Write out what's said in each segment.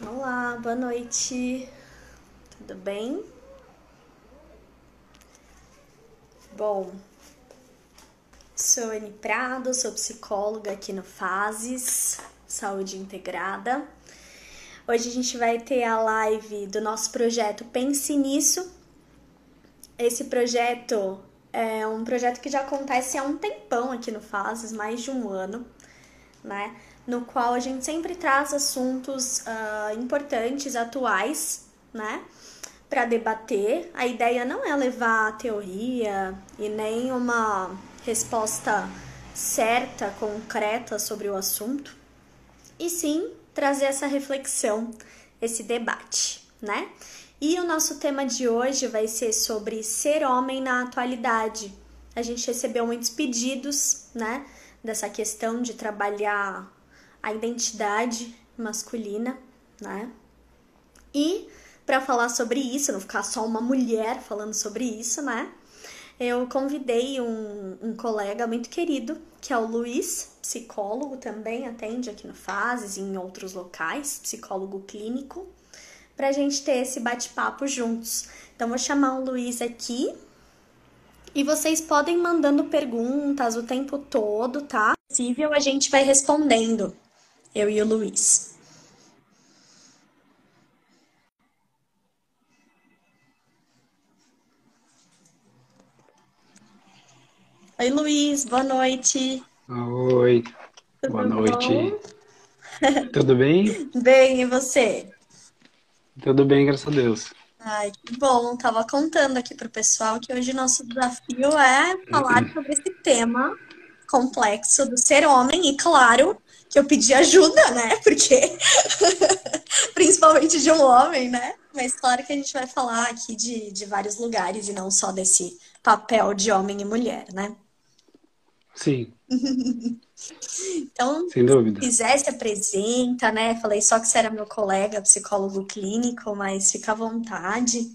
Olá, boa noite. Tudo bem? Bom, sou Anne Prado, sou psicóloga aqui no Fases Saúde Integrada. Hoje a gente vai ter a live do nosso projeto Pense Nisso. Esse projeto é um projeto que já acontece há um tempão aqui no Fases, mais de um ano, né? No qual a gente sempre traz assuntos uh, importantes, atuais, né? Para debater. A ideia não é levar a teoria e nem uma resposta certa, concreta sobre o assunto, e sim trazer essa reflexão, esse debate, né? E o nosso tema de hoje vai ser sobre ser homem na atualidade. A gente recebeu muitos pedidos, né, dessa questão de trabalhar a identidade masculina, né? E para falar sobre isso, não ficar só uma mulher falando sobre isso, né? Eu convidei um, um colega muito querido, que é o Luiz, psicólogo também, atende aqui no Fases e em outros locais, psicólogo clínico para a gente ter esse bate-papo juntos. Então, vou chamar o Luiz aqui e vocês podem mandando perguntas o tempo todo, tá? Se possível, a gente vai respondendo, eu e o Luiz. Oi, Luiz, boa noite. Oi, Tudo boa noite. Tudo bem? Bem, e você? Tudo bem, graças a Deus. Ai, que bom. Tava contando aqui pro pessoal que hoje nosso desafio é falar sobre esse tema complexo do ser homem e claro que eu pedi ajuda, né? Porque principalmente de um homem, né? Mas claro que a gente vai falar aqui de, de vários lugares e não só desse papel de homem e mulher, né? Sim. então, Sem dúvida. se quiser, se apresenta, né? Falei só que você era meu colega, psicólogo clínico, mas fica à vontade.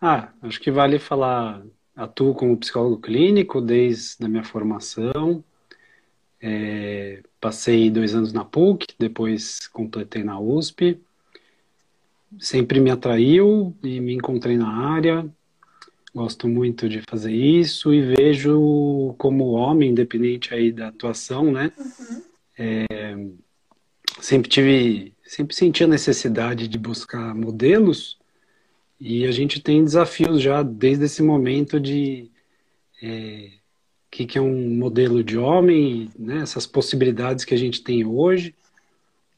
Ah, acho que vale falar, atuo como psicólogo clínico desde a minha formação. É, passei dois anos na PUC, depois completei na USP. Sempre me atraiu e me encontrei na área. Gosto muito de fazer isso e vejo como homem, independente aí da atuação, né? Uhum. É, sempre tive, sempre senti a necessidade de buscar modelos e a gente tem desafios já desde esse momento de é, que, que é um modelo de homem, né? Essas possibilidades que a gente tem hoje.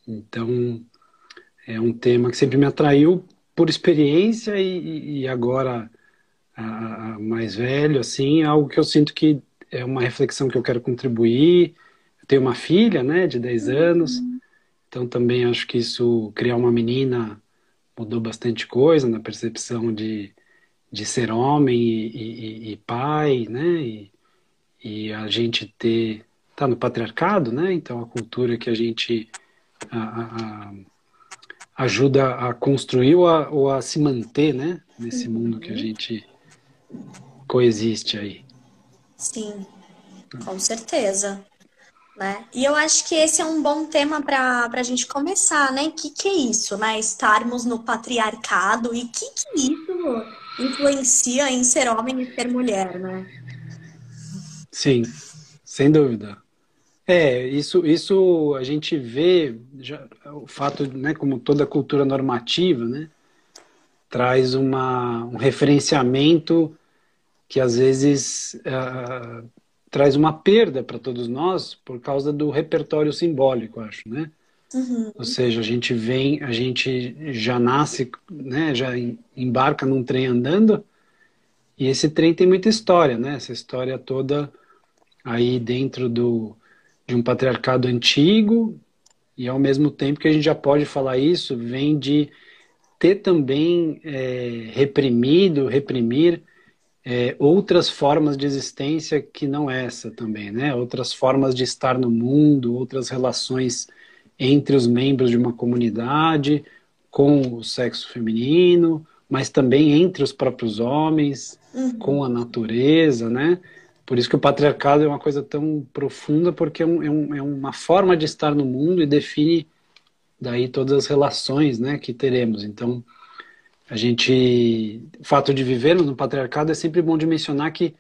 Então, é um tema que sempre me atraiu por experiência e, e agora a, a mais velho, assim, é algo que eu sinto que é uma reflexão que eu quero contribuir. Eu tenho uma filha, né, de 10 anos, então também acho que isso, criar uma menina, mudou bastante coisa na percepção de, de ser homem e, e, e pai, né, e, e, a gente ter, tá no patriarcado, né, então a cultura que a gente a, a, ajuda a construir ou a, ou a se manter, né, nesse mundo que a gente coexiste aí. Sim, com certeza. Né? E eu acho que esse é um bom tema para a gente começar, né? O que, que é isso, né? Estarmos no patriarcado e o que, que isso influencia em ser homem e ser mulher, né? Sim, sem dúvida. É, isso, isso a gente vê, já, o fato, né, como toda cultura normativa, né, traz uma, um referenciamento que às vezes uh, traz uma perda para todos nós por causa do repertório simbólico, acho, né? Uhum. Ou seja, a gente vem, a gente já nasce, né, já embarca num trem andando e esse trem tem muita história, né? Essa história toda aí dentro do, de um patriarcado antigo e ao mesmo tempo que a gente já pode falar isso, vem de ter também é, reprimido, reprimir é, outras formas de existência que não essa também, né? Outras formas de estar no mundo, outras relações entre os membros de uma comunidade, com o sexo feminino, mas também entre os próprios homens, uhum. com a natureza, né? Por isso que o patriarcado é uma coisa tão profunda, porque é, um, é, um, é uma forma de estar no mundo e define daí todas as relações, né, que teremos. Então, a gente, o fato de vivermos no patriarcado é sempre bom de mencionar que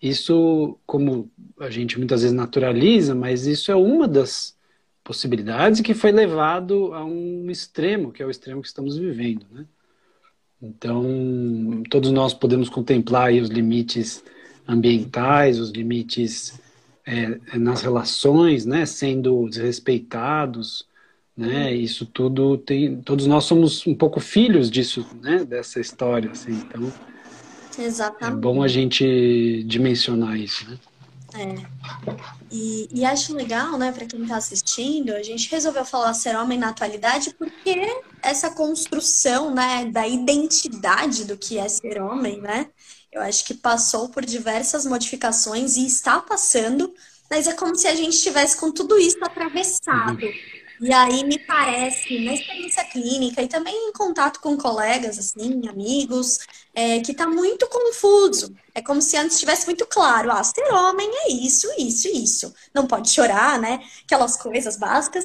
isso, como a gente muitas vezes naturaliza, mas isso é uma das possibilidades que foi levado a um extremo, que é o extremo que estamos vivendo, né? Então, todos nós podemos contemplar os limites ambientais, os limites é, nas relações, né, sendo desrespeitados, né? Isso tudo tem, todos nós somos um pouco filhos disso, né? Dessa história, assim. Então, Exatamente. é bom a gente dimensionar isso, né? É. E, e acho legal, né, para quem está assistindo, a gente resolveu falar ser homem na atualidade porque essa construção, né, da identidade do que é ser homem, né, eu acho que passou por diversas modificações e está passando, mas é como se a gente estivesse com tudo isso atravessado. E aí me parece, na experiência clínica e também em contato com colegas, assim, amigos, é, que está muito confuso. É como se antes estivesse muito claro, ah, ser homem é isso, isso, isso. Não pode chorar, né? Aquelas coisas básicas.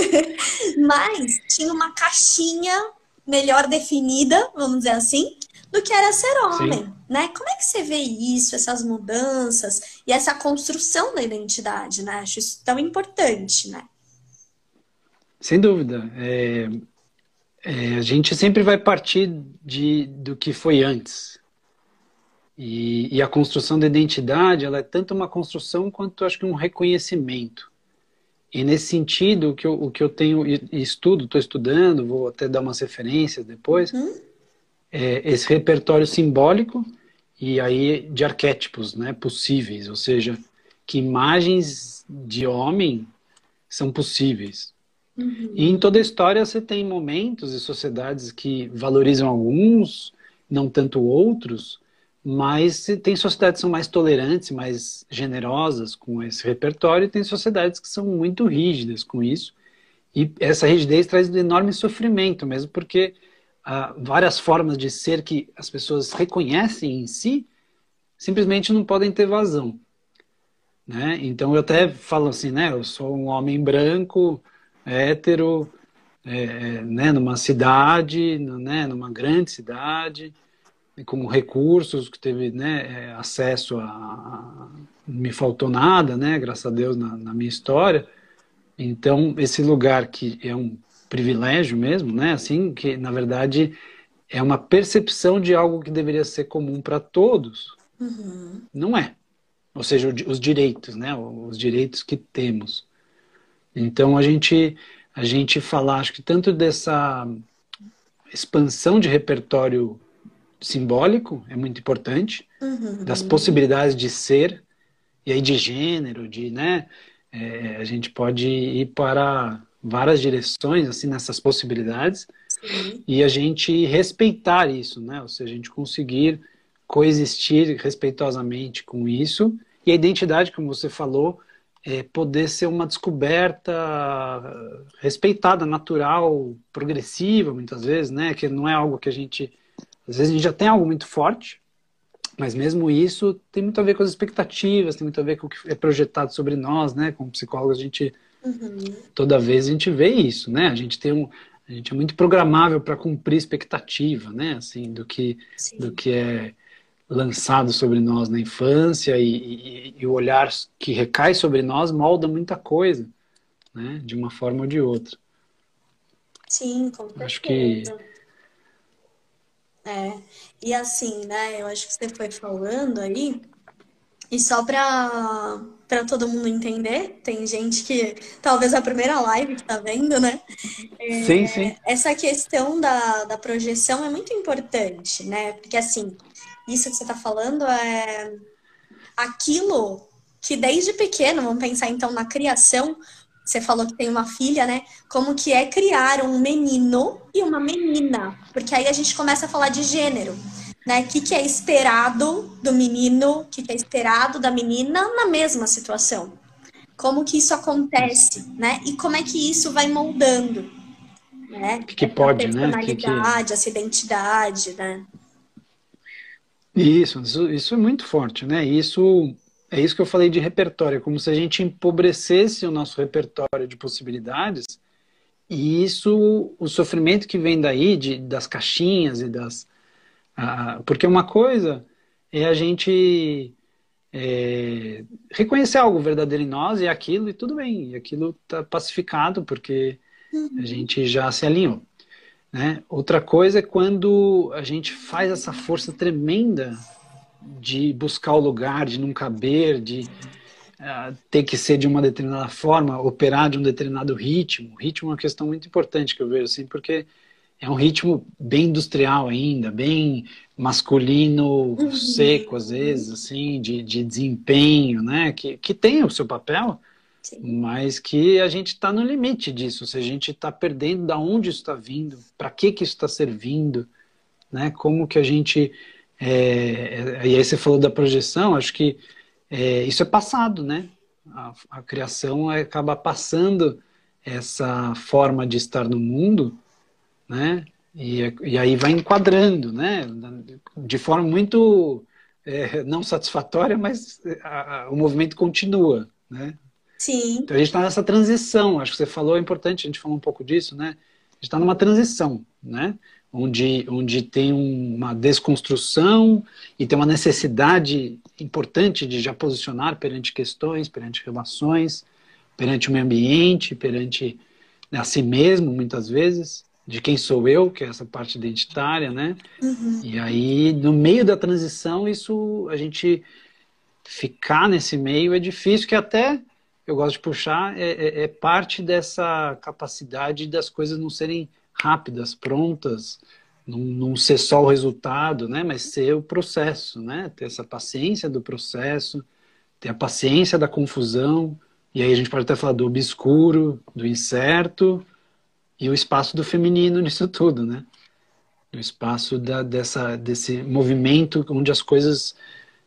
Mas tinha uma caixinha melhor definida, vamos dizer assim, do que era ser homem, Sim. né? Como é que você vê isso, essas mudanças e essa construção da identidade, né? Acho isso tão importante, né? Sem dúvida. É, é, a gente sempre vai partir de, do que foi antes. E, e, a construção da identidade, ela é tanto uma construção quanto, acho que, um reconhecimento. E nesse sentido, o que eu, o que eu tenho e estudo, estou estudando, vou até dar umas referências depois, uhum. é esse repertório simbólico e aí de arquétipos né, possíveis, ou seja, que imagens de homem são possíveis. Uhum. E em toda a história você tem momentos e sociedades que valorizam alguns, não tanto outros, mas tem sociedades que são mais tolerantes, mais generosas com esse repertório, e tem sociedades que são muito rígidas com isso. E essa rigidez traz um enorme sofrimento, mesmo porque há várias formas de ser que as pessoas reconhecem em si simplesmente não podem ter vazão. Né? Então eu até falo assim, né? Eu sou um homem branco, hétero, é, é, né, numa cidade, né, numa grande cidade, com recursos, que teve né, é, acesso a, a, Me faltou nada, né, graças a Deus, na, na, minha história. Então, esse lugar que é um privilégio mesmo, né, assim, que na verdade é uma percepção de algo que deveria ser comum para todos, uhum. não é. Ou seja, os direitos, né, os direitos que temos. Então a gente a gente falar, acho que tanto dessa expansão de repertório simbólico é muito importante, uhum. das possibilidades de ser e aí de gênero, de né, é, a gente pode ir para várias direções assim nessas possibilidades Sim. e a gente respeitar isso, né? Ou seja, a gente conseguir coexistir respeitosamente com isso e a identidade, como você falou, é, poder ser uma descoberta respeitada, natural, progressiva, muitas vezes, né? Que não é algo que a gente. Às vezes a gente já tem algo muito forte, mas mesmo isso tem muito a ver com as expectativas, tem muito a ver com o que é projetado sobre nós, né? Como psicólogos, a gente. Uhum. Toda vez a gente vê isso, né? A gente tem um. A gente é muito programável para cumprir expectativa, né? Assim, do que, do que é lançado sobre nós na infância e, e, e, o olhar que recai sobre nós molda muita coisa, né? De uma forma ou de outra. Sim, com certeza. Acho que é. E assim, né? Eu acho que você foi falando aí. E só para para todo mundo entender, tem gente que talvez a primeira live que tá vendo, né? É, sim, sim. Essa questão da, da projeção é muito importante, né? Porque assim, isso que você está falando é aquilo que desde pequeno, vamos pensar então na criação, você falou que tem uma filha, né? Como que é criar um menino e uma menina? Porque aí a gente começa a falar de gênero, né? O que, que é esperado do menino, o que, que é esperado da menina na mesma situação? Como que isso acontece, né? E como é que isso vai moldando, né? O que, que pode, né? Que que... essa identidade, né? Isso, isso, isso é muito forte, né? Isso é isso que eu falei de repertório, é como se a gente empobrecesse o nosso repertório de possibilidades e isso, o sofrimento que vem daí, de, das caixinhas e das. Uh, porque uma coisa é a gente é, reconhecer algo verdadeiro em nós e aquilo, e tudo bem, e aquilo está pacificado porque uhum. a gente já se alinhou. Né? Outra coisa é quando a gente faz essa força tremenda de buscar o lugar, de não caber, de uh, ter que ser de uma determinada forma, operar de um determinado ritmo. O ritmo é uma questão muito importante que eu vejo assim, porque é um ritmo bem industrial ainda, bem masculino, uhum. seco às vezes, assim, de, de desempenho, né? Que, que tem o seu papel, Mas que a gente está no limite disso. Se a gente está perdendo da onde isso está vindo, para que que isso está servindo, né? Como que a gente é, é, e aí você falou da projeção, acho que é, isso é passado, né? A, a criação acaba passando essa forma de estar no mundo né? E, e aí vai enquadrando, né? De forma muito é, não satisfatória, mas a, a, o movimento continua, né? Sim. Então a gente está nessa transição, acho que você falou, é importante, a gente falou um pouco disso, né? A gente está numa transição, né? Onde, onde tem uma desconstrução e tem uma necessidade importante de já posicionar perante questões, perante relações, perante o meio ambiente, perante né, a si mesmo, muitas vezes de quem sou eu, que é essa parte identitária, né? Uhum. E aí, no meio da transição, isso, a gente ficar nesse meio é difícil, que até eu gosto de puxar, é, é, é parte dessa capacidade das coisas não serem rápidas, prontas, não, não, ser só o resultado, né? Mas ser o processo, né? Ter essa paciência do processo, ter a paciência da confusão, e aí a gente pode até falar do obscuro, do incerto, e o espaço do feminino nisso tudo, né? O espaço da, dessa, desse movimento onde as coisas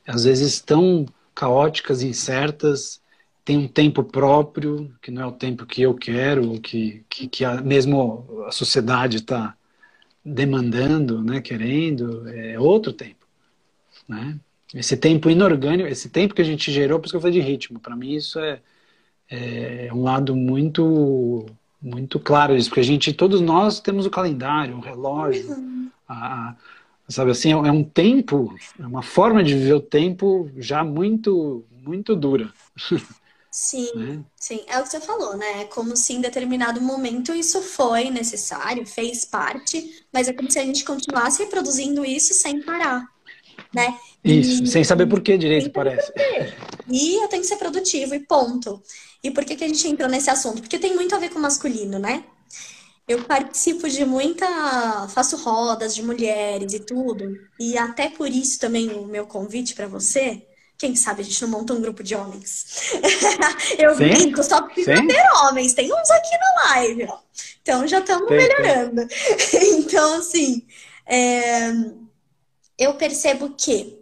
às vezes estão caóticas, incertas, tem um tempo próprio, que não é o tempo que eu quero, ou que, que, que a, mesmo a sociedade está demandando, né, querendo, é outro tempo, né? Esse tempo inorgânico, esse tempo que a gente gerou, por isso que eu falei de ritmo, para mim isso é, é um lado muito muito claro isso, porque a gente, todos nós temos o calendário, o relógio, uhum. a, sabe assim, é, é um tempo, é uma forma de viver o tempo já muito, muito dura. Sim, né? sim, é o que você falou, né? É como se em determinado momento isso foi necessário, fez parte, mas é como se a gente continuasse reproduzindo isso sem parar, né? Isso, e, sem saber por que direito, parece. E eu tenho que ser produtivo e ponto. E por que, que a gente entrou nesse assunto? Porque tem muito a ver com masculino, né? Eu participo de muita. faço rodas de mulheres e tudo. E até por isso também o meu convite para você. Quem sabe a gente não monta um grupo de homens? eu Sim? brinco, só precisa ter homens. Tem uns aqui na live, ó. Então já estamos melhorando. então, assim, é... eu percebo que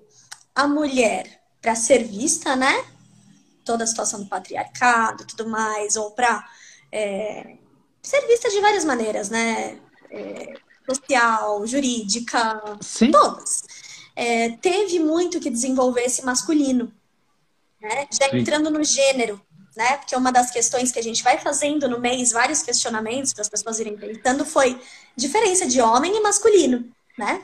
a mulher, para ser vista, né? toda a situação do patriarcado tudo mais, ou para é, ser vista de várias maneiras, né? É, social, jurídica, Sim. todas. É, teve muito que desenvolver esse masculino, né? Já Sim. entrando no gênero, né? Porque uma das questões que a gente vai fazendo no mês, vários questionamentos para as pessoas irem pensando, foi diferença de homem e masculino, né?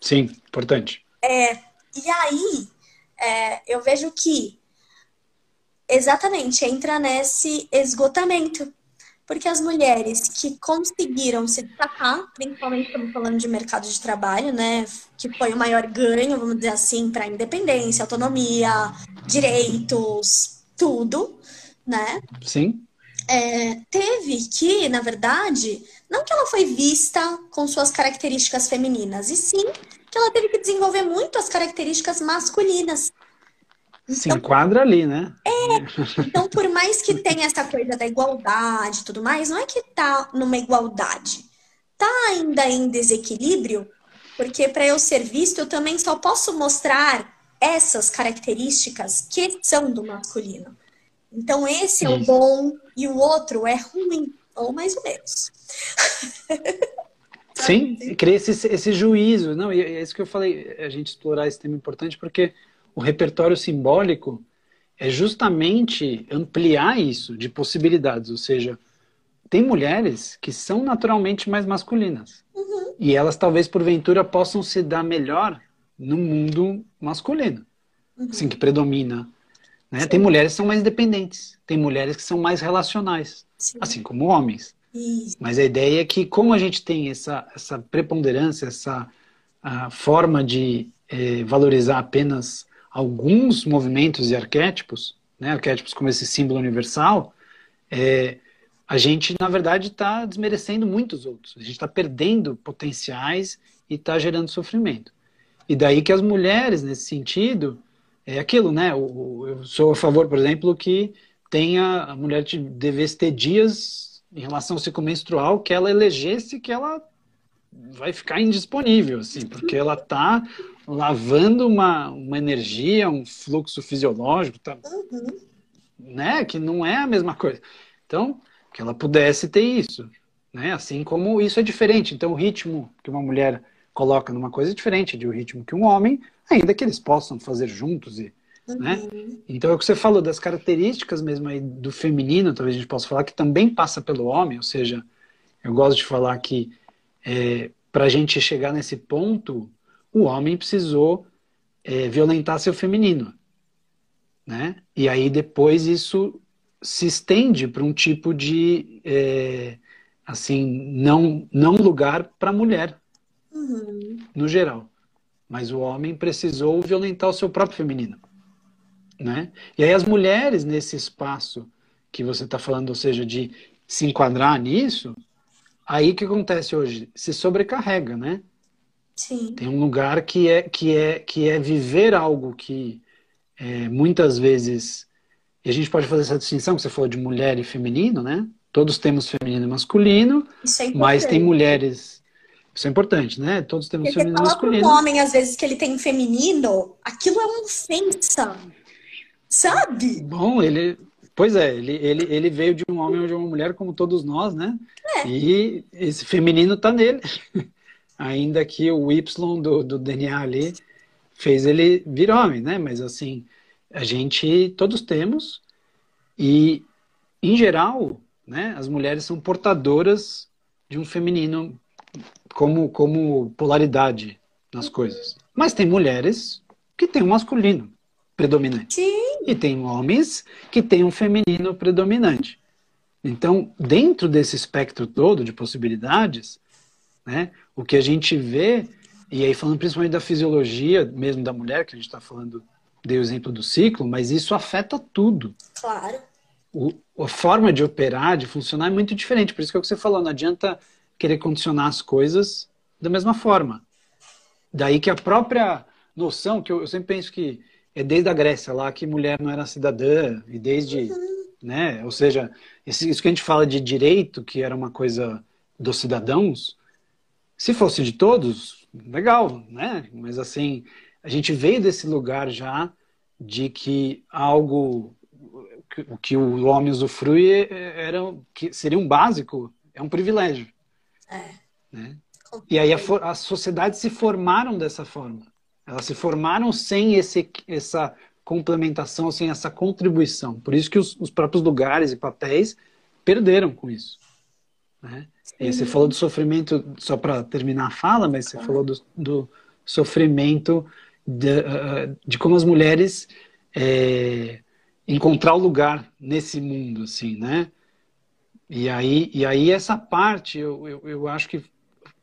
Sim, importante. É, e aí, é, eu vejo que Exatamente, entra nesse esgotamento. Porque as mulheres que conseguiram se destacar, principalmente estamos falando de mercado de trabalho, né? Que foi o maior ganho, vamos dizer assim, para independência, autonomia, direitos, tudo, né? Sim. É, teve que, na verdade, não que ela foi vista com suas características femininas, e sim que ela teve que desenvolver muito as características masculinas se então, enquadra ali, né? É. Então, por mais que tenha essa coisa da igualdade e tudo mais, não é que tá numa igualdade. Tá ainda em desequilíbrio, porque para eu ser visto, eu também só posso mostrar essas características que são do masculino. Então, esse é o bom e o outro é ruim, ou mais ou menos. Sim, cria esse, esse juízo. Não, e é isso que eu falei, a gente explorar esse tema importante, porque o repertório simbólico é justamente ampliar isso de possibilidades, ou seja, tem mulheres que são naturalmente mais masculinas. Uhum. E elas talvez porventura possam se dar melhor no mundo masculino, uhum. assim que predomina. Né? Tem mulheres que são mais independentes, tem mulheres que são mais relacionais, Sim. assim como homens. Isso. Mas a ideia é que como a gente tem essa, essa preponderância, essa forma de eh, valorizar apenas alguns movimentos e arquétipos, né? arquétipos como esse símbolo universal, é, a gente, na verdade, está desmerecendo muitos outros. A gente está perdendo potenciais e está gerando sofrimento. E daí que as mulheres, nesse sentido, é aquilo, né? Eu sou a favor, por exemplo, que tenha a mulher devesse ter dias em relação ao ciclo menstrual que ela elegesse que ela vai ficar indisponível, assim, porque ela está lavando uma, uma energia, um fluxo fisiológico, tá, uhum. né? Que não é a mesma coisa. Então, que ela pudesse ter isso, né? Assim como isso é diferente. Então, o ritmo que uma mulher coloca numa coisa é diferente de o ritmo que um homem, ainda que eles possam fazer juntos e uhum. né? Então é o que você falou das características mesmo aí do feminino, talvez a gente possa falar que também passa pelo homem, ou seja, eu gosto de falar que é, para a gente chegar nesse ponto, o homem precisou é, violentar seu feminino, né? E aí depois isso se estende para um tipo de é, assim não não lugar para a mulher uhum. no geral mas o homem precisou violentar o seu próprio feminino né e aí as mulheres nesse espaço que você está falando ou seja de se enquadrar nisso aí que acontece hoje se sobrecarrega né Sim. tem um lugar que é que é que é viver algo que é, muitas vezes e a gente pode fazer essa distinção que você falou de mulher e feminino, né? Todos temos feminino e masculino, é mas tem mulheres. Isso é importante, né? Todos temos Porque feminino e masculino. um homem, às vezes, que ele tem feminino, aquilo é uma ofensa. Sabe? Bom, ele. Pois é, ele, ele, ele veio de um homem ou de uma mulher, como todos nós, né? É. E esse feminino tá nele. Ainda que o Y do, do DNA ali fez ele vir homem, né? Mas assim, a gente todos temos e em geral, né, as mulheres são portadoras de um feminino como como polaridade nas coisas. Mas tem mulheres que têm um masculino predominante. Sim. E tem homens que têm um feminino predominante. Então, dentro desse espectro todo de possibilidades, né, o que a gente vê, e aí falando principalmente da fisiologia mesmo da mulher, que a gente está falando dei o exemplo do ciclo, mas isso afeta tudo. Claro. O, a forma de operar, de funcionar é muito diferente. Por isso que é o que você falou, não adianta querer condicionar as coisas da mesma forma. Daí que a própria noção, que eu, eu sempre penso que é desde a Grécia lá que mulher não era cidadã, e desde, uhum. né, ou seja, isso que a gente fala de direito, que era uma coisa dos cidadãos, se fosse de todos, legal, né? Mas assim, a gente veio desse lugar já de que algo o que o homem usufrui era que seria um básico, é um privilégio. É. Né? E aí a, as sociedades se formaram dessa forma. Elas se formaram sem esse, essa complementação, sem essa contribuição. Por isso que os, os próprios lugares e papéis perderam com isso. Né? E você falou do sofrimento, só para terminar a fala, mas você falou do, do sofrimento de, de como as mulheres é, encontrar o lugar nesse mundo, assim, né? E aí, e aí essa parte eu, eu, eu acho que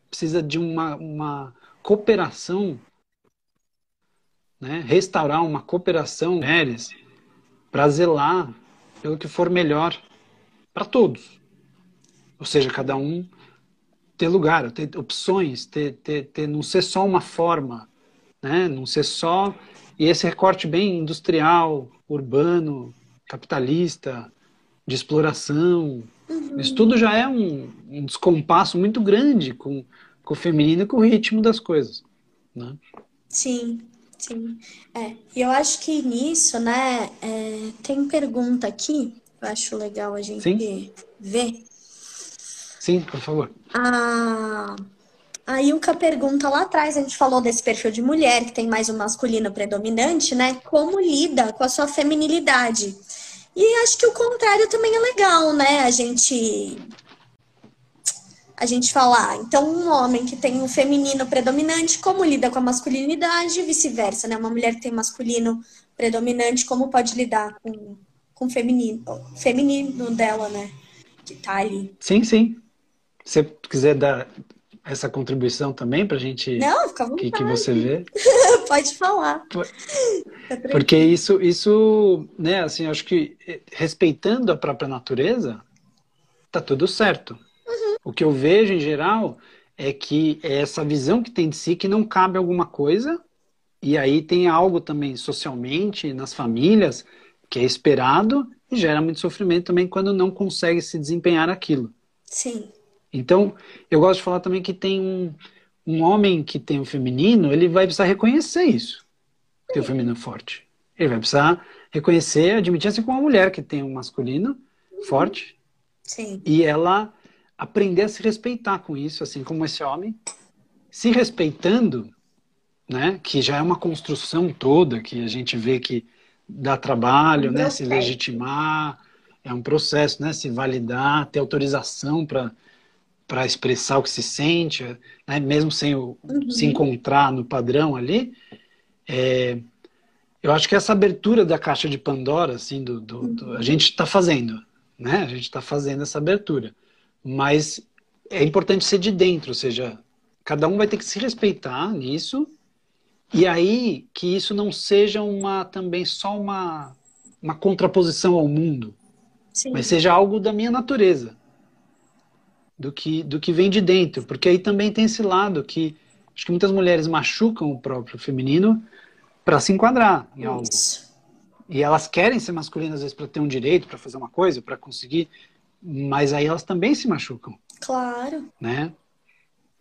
precisa de uma, uma cooperação, né? restaurar uma cooperação mulheres para zelar pelo que for melhor para todos. Ou seja, cada um ter lugar, ter opções, ter, ter, ter não ser só uma forma né? Não ser só e esse recorte bem industrial, urbano, capitalista, de exploração. Uhum. Isso tudo já é um, um, descompasso muito grande com, com o feminino e com o ritmo das coisas. Né? Sim, sim. É, e eu acho que nisso, né, é, tem pergunta aqui, eu acho legal a gente sim? ver. Sim, por favor. Ah, a Ilka pergunta lá atrás, a gente falou desse perfil de mulher que tem mais um masculino predominante, né? Como lida com a sua feminilidade? E acho que o contrário também é legal, né? A gente a gente fala, ah, então um homem que tem um feminino predominante, como lida com a masculinidade e vice-versa, né? Uma mulher que tem masculino predominante, como pode lidar com, com o feminino, feminino dela, né? Que tá ali. Sim, sim. Se você quiser dar essa contribuição também para a gente Não, fica que, que você vê. Pode falar. Porque isso isso né assim acho que eh, respeitando a própria natureza tá tudo certo. Uhum. o que eu vejo em geral é que é essa visão que tem de si que não cabe alguma coisa e aí tem algo também socialmente nas famílias que é esperado e gera muito sofrimento também quando não consegue se desempenhar aquilo. Sim então, eu gosto de falar também que tem um, um homem que tem o um feminino, ele vai precisar reconhecer isso, ter o um feminino forte. Ele vai precisar reconhecer, admitir assim como uma mulher que tem um masculino forte. Sim. E ela aprender a se respeitar com isso, assim como esse homem. Se respeitando, né, que já é uma construção toda, que a gente vê que dá trabalho, né, se legitimar, é um processo, né, se validar, ter autorização para para expressar o que se sente, né? mesmo sem o, uhum. se encontrar no padrão ali. É, eu acho que essa abertura da caixa de Pandora, assim, do, do, do a gente está fazendo, né? A gente está fazendo essa abertura, mas é importante ser de dentro, ou seja, cada um vai ter que se respeitar nisso e aí que isso não seja uma também só uma uma contraposição ao mundo, Sim. mas seja algo da minha natureza do que, do que vem de dentro, porque aí também tem esse lado que acho que muitas mulheres machucam o próprio feminino para se enquadrar em algo. Isso. E elas querem ser masculinas às vezes para ter um direito, para fazer uma coisa, para conseguir, mas aí elas também se machucam. Claro. Né?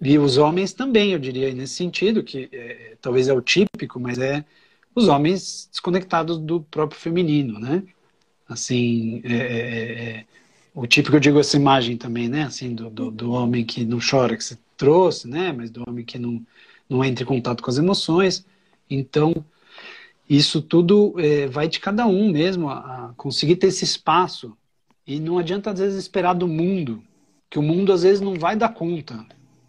E os homens também, eu diria, nesse sentido, que é, talvez é o típico, mas é os homens desconectados do próprio feminino, né? Assim, é, é, é o típico, eu digo essa imagem também, né? Assim, do, do, do, homem que não chora, que você trouxe, né? Mas do homem que não, não entra em contato com as emoções. Então, isso tudo é, vai de cada um mesmo, a, a, conseguir ter esse espaço. E não adianta, às vezes, esperar do mundo, que o mundo, às vezes, não vai dar conta.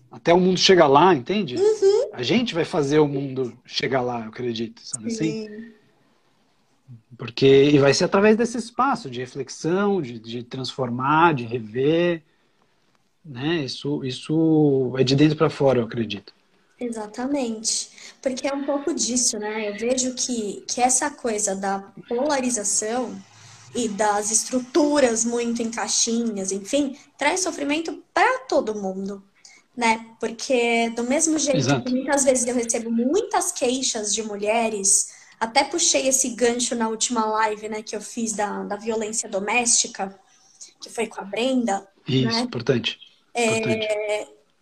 Até o mundo chegar lá, entende? Uhum. A gente vai fazer o mundo chegar lá, eu acredito, sabe assim? Porque e vai ser através desse espaço de reflexão, de, de transformar, de rever, né? Isso, isso é de dentro para fora, eu acredito. Exatamente. Porque é um pouco disso, né? Eu vejo que, que essa coisa da polarização e das estruturas muito em caixinhas, enfim, traz sofrimento para todo mundo, né? Porque do mesmo jeito Exato. que muitas vezes eu recebo muitas queixas de mulheres até puxei esse gancho na última live, né, que eu fiz da, da violência doméstica, que foi com a Brenda. Isso, né? importante. É, importante.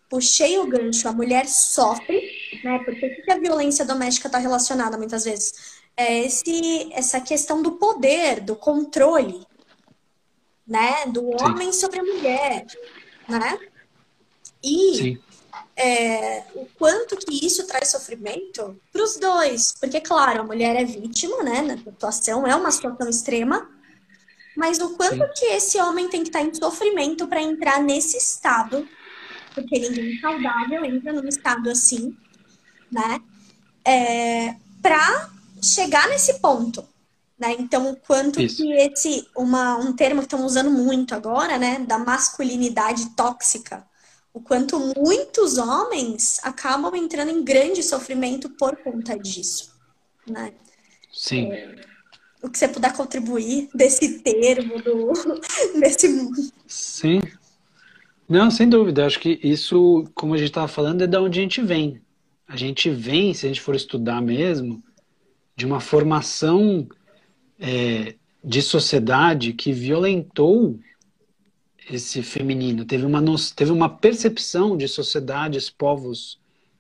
Puxei o gancho, a mulher sofre, né? Porque o que a violência doméstica está relacionada muitas vezes? É esse, essa questão do poder, do controle, né? Do homem Sim. sobre a mulher, né? E Sim é, o quanto que isso traz sofrimento para os dois. Porque, claro, a mulher é vítima, né? Na situação, é uma situação extrema. Mas o quanto Sim. que esse homem tem que estar tá em sofrimento para entrar nesse estado, porque ninguém saudável entra num estado assim, né? É, para chegar nesse ponto. Né? Então, o quanto Isso. que esse, uma, um termo que estão usando muito agora, né, da masculinidade tóxica, o quanto muitos homens acabam entrando em grande sofrimento por conta disso, né? Sim. É, o que você puder contribuir desse termo, do, desse... Sim. Não, sem dúvida. Acho que isso, como a gente estava falando, é da onde a gente vem. A gente vem, se a gente for estudar mesmo, de uma formação é, de sociedade que violentou esse feminino, teve uma, teve uma percepção de sociedades, povos,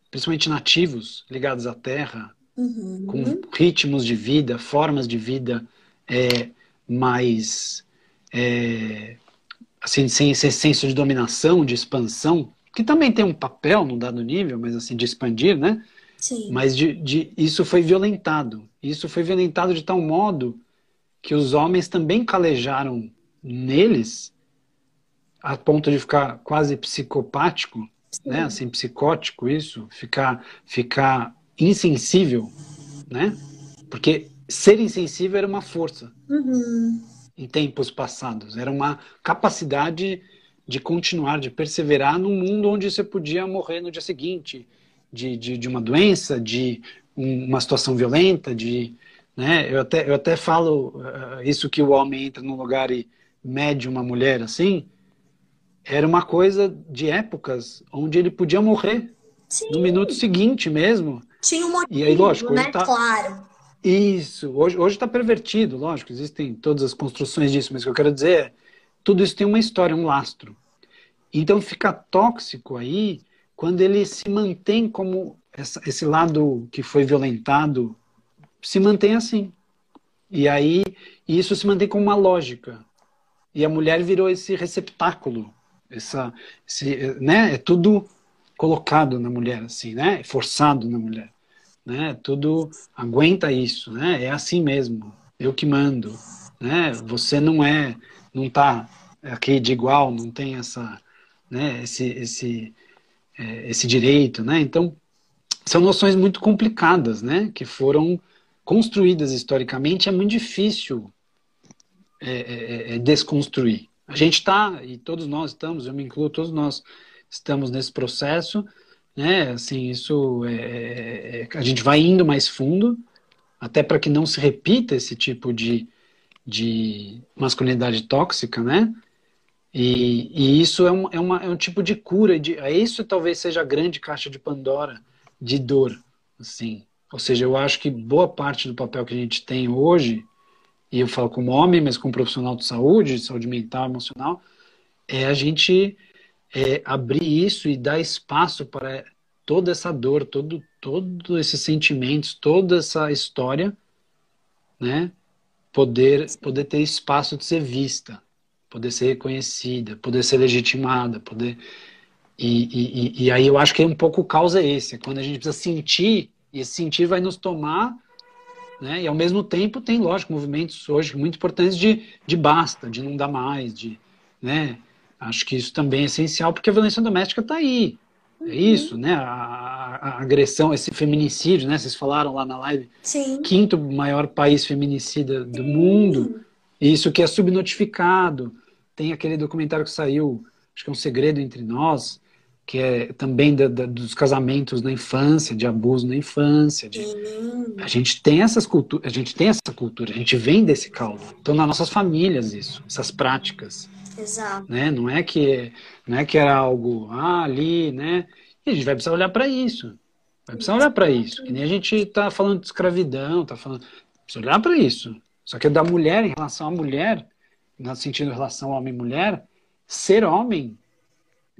principalmente nativos, ligados à terra, uhum. com ritmos de vida, formas de vida é, mais. É, assim, sem esse senso de dominação, de expansão, que também tem um papel num dado nível, mas assim, de expandir, né? Sim. Mas de, de, isso foi violentado. Isso foi violentado de tal modo que os homens também calejaram neles a ponto de ficar quase psicopático, Sim. né? Assim, psicótico isso, ficar, ficar insensível, né? Porque ser insensível era uma força uhum. em tempos passados, era uma capacidade de continuar, de perseverar num mundo onde você podia morrer no dia seguinte, de, de, de uma doença, de uma situação violenta, de, né? Eu até eu até falo uh, isso que o homem entra num lugar e mede uma mulher assim, era uma coisa de épocas onde ele podia morrer Sim. no minuto seguinte mesmo. Tinha um motivo, e aí, lógico, né? Tá... Claro. Isso. Hoje hoje está pervertido, lógico. Existem todas as construções disso, mas o que eu quero dizer é tudo isso tem uma história, um lastro. Então fica tóxico aí quando ele se mantém como essa, esse lado que foi violentado se mantém assim. E aí isso se mantém como uma lógica. E a mulher virou esse receptáculo, essa, esse, né? É tudo colocado na mulher assim, né? Forçado na mulher, né? Tudo aguenta isso, né? É assim mesmo. Eu que mando, né? Você não é, não tá aqui de igual, não tem essa, né? Esse, esse, é, esse direito, né? Então são noções muito complicadas, né? Que foram construídas historicamente. É muito difícil é, é, é, é desconstruir. A gente está, e todos nós estamos, eu me incluo, todos nós estamos nesse processo, né? Assim, isso é, é, é a gente vai indo mais fundo, até para que não se repita esse tipo de, de masculinidade tóxica, né? E, e isso é um, é, uma, é um tipo de cura, de, isso talvez seja a grande caixa de Pandora de dor, assim. Ou seja, eu acho que boa parte do papel que a gente tem hoje e eu falo como homem, mas como profissional de saúde, de saúde mental, emocional, é a gente é, abrir isso e dar espaço para toda essa dor, todo, todos esses sentimentos, toda essa história, né? Poder, poder ter espaço de ser vista, poder ser reconhecida, poder ser legitimada, poder. E, e, e aí eu acho que é um pouco causa esse, é quando a gente precisa sentir, e esse sentir vai nos tomar né? E ao mesmo tempo tem, lógico, movimentos hoje muito importantes de, de basta, de não dar mais, de, né? Acho que isso também é essencial porque a violência doméstica está aí. É uhum. isso, né? A, a, agressão, esse feminicídio, né? Vocês falaram lá na live. Sim. Quinto maior país feminicida do Sim. mundo. Isso que é subnotificado. Tem aquele documentário que saiu, acho que é um segredo entre nós, que é também da, da, dos casamentos na infância, de abuso na infância. De... A gente tem essas culturas, a gente tem essa cultura, a gente vem desse caldo. Então, nas nossas famílias, isso, essas práticas. Exato. Né? Não é que não é que era algo ah, ali, né? E a gente vai precisar olhar para isso. Vai precisar olhar para isso. Que nem a gente está falando de escravidão, está falando. Precisa olhar para isso. Só que da mulher em relação à mulher, no sentido em relação homem e mulher, ser homem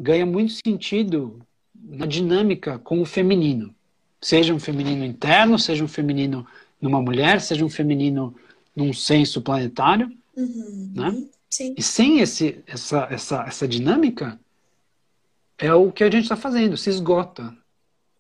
ganha muito sentido na dinâmica com o feminino. Seja um feminino interno, seja um feminino numa mulher, seja um feminino num senso planetário. Uhum. Né? Sim. E sem esse, essa, essa, essa dinâmica, é o que a gente está fazendo, se esgota.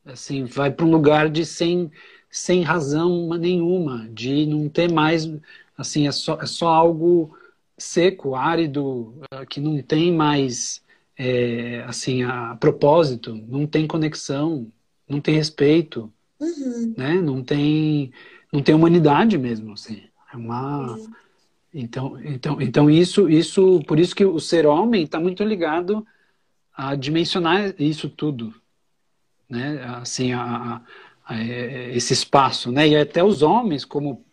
Assim, vai para um lugar de sem, sem razão nenhuma, de não ter mais. Assim, é só, é só algo seco, árido, eh, que não tem mais é, assim, a propósito, não tem conexão, não tem respeito, uhum. né? Não tem, não tem humanidade mesmo, assim. É uma uhum. então, então, então isso, isso, por isso que o ser homem está muito ligado a dimensionar isso tudo, né? Assim, a, a, a, é, esse espaço, né? E até os homens como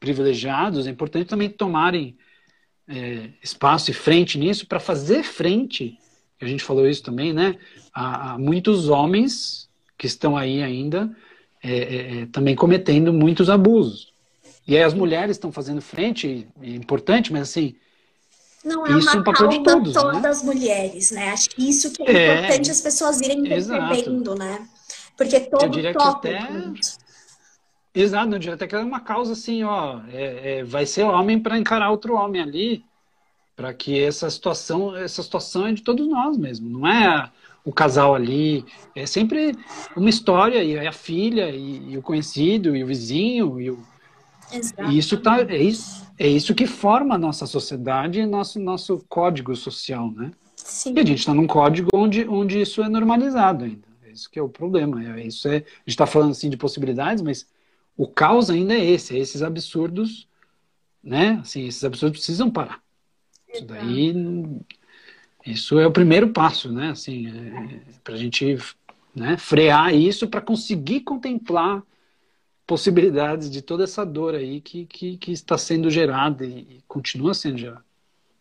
privilegiados é importante também tomarem é, espaço e frente nisso para fazer frente a gente falou isso também, né? Há, há muitos homens que estão aí ainda é, é, é, também cometendo muitos abusos. E aí as mulheres estão fazendo frente, é importante, mas assim. Não é isso uma é um de todos, todas né? as mulheres, né? Acho que isso que é, é importante as pessoas irem percebendo, né? Porque todo eu diria tópico... que até Exato, eu diria até que é uma causa assim, ó, é, vai ser homem para encarar outro homem ali, para que essa situação, essa situação é de todos nós mesmo, não é o casal ali, é sempre uma história e a filha e, e o conhecido e o vizinho e, o, e isso tá é isso é isso que forma a nossa sociedade e nosso nosso código social, né? Sim. E a gente está num código onde, onde isso é normalizado ainda. É isso que é o problema. É, isso é, a gente está falando assim de possibilidades, mas o caos ainda é esse, é esses absurdos, né? Assim, esses absurdos precisam parar. Isso daí, isso é o primeiro passo, né? Assim, é, para a gente né, frear isso para conseguir contemplar possibilidades de toda essa dor aí que, que, que está sendo gerada e, e continua sendo gerada.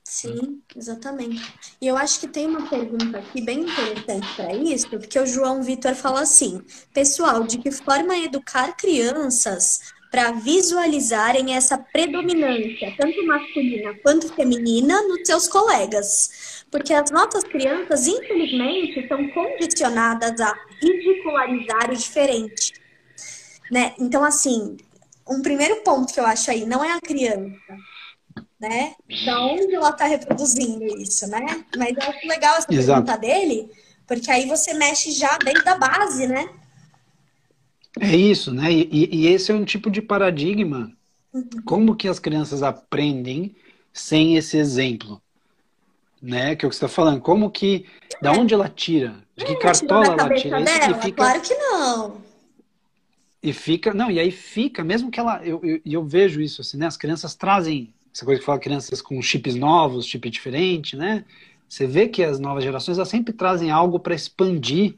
Sim, exatamente. E eu acho que tem uma pergunta aqui bem interessante para isso, porque o João Vitor fala assim: pessoal, de que forma educar crianças para visualizarem essa predominância, tanto masculina quanto feminina, nos seus colegas? Porque as nossas crianças, infelizmente, são condicionadas a ridicularizar o diferente. Né? Então, assim, um primeiro ponto que eu acho aí não é a criança né? Da onde ela está reproduzindo isso, né? Mas eu acho legal essa Exato. pergunta dele, porque aí você mexe já desde a base, né? É isso, né? E, e esse é um tipo de paradigma. Uhum. Como que as crianças aprendem sem esse exemplo? Né? Que é o que você está falando. Como que. Da onde ela tira? De que cartola ela tira? Isso Dela? Fica... Claro que não. E fica. Não, e aí fica, mesmo que ela. Eu, eu, eu vejo isso, assim, né? As crianças trazem essa coisa que fala crianças com chips novos, chip diferente, né? Você vê que as novas gerações elas sempre trazem algo para expandir,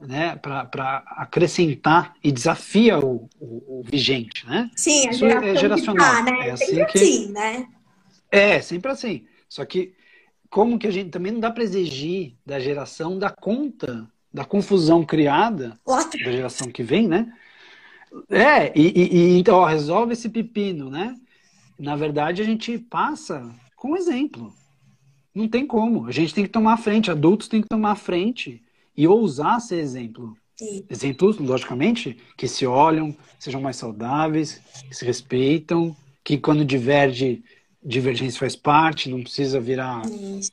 né? Para acrescentar e desafia o, o, o, vigente, né? Sim, a Isso é geracional. Tá, né? É assim sempre que... assim, né? É, sempre assim. Só que como que a gente também não dá para exigir da geração da conta da confusão criada What? da geração que vem, né? É, e, e, e então ó, resolve esse pepino, né? Na verdade, a gente passa com exemplo. Não tem como. A gente tem que tomar a frente, adultos têm que tomar a frente e ousar ser exemplo. Sim. Exemplos, logicamente, que se olham, sejam mais saudáveis, que se respeitam, que quando diverge, divergência faz parte, não precisa virar,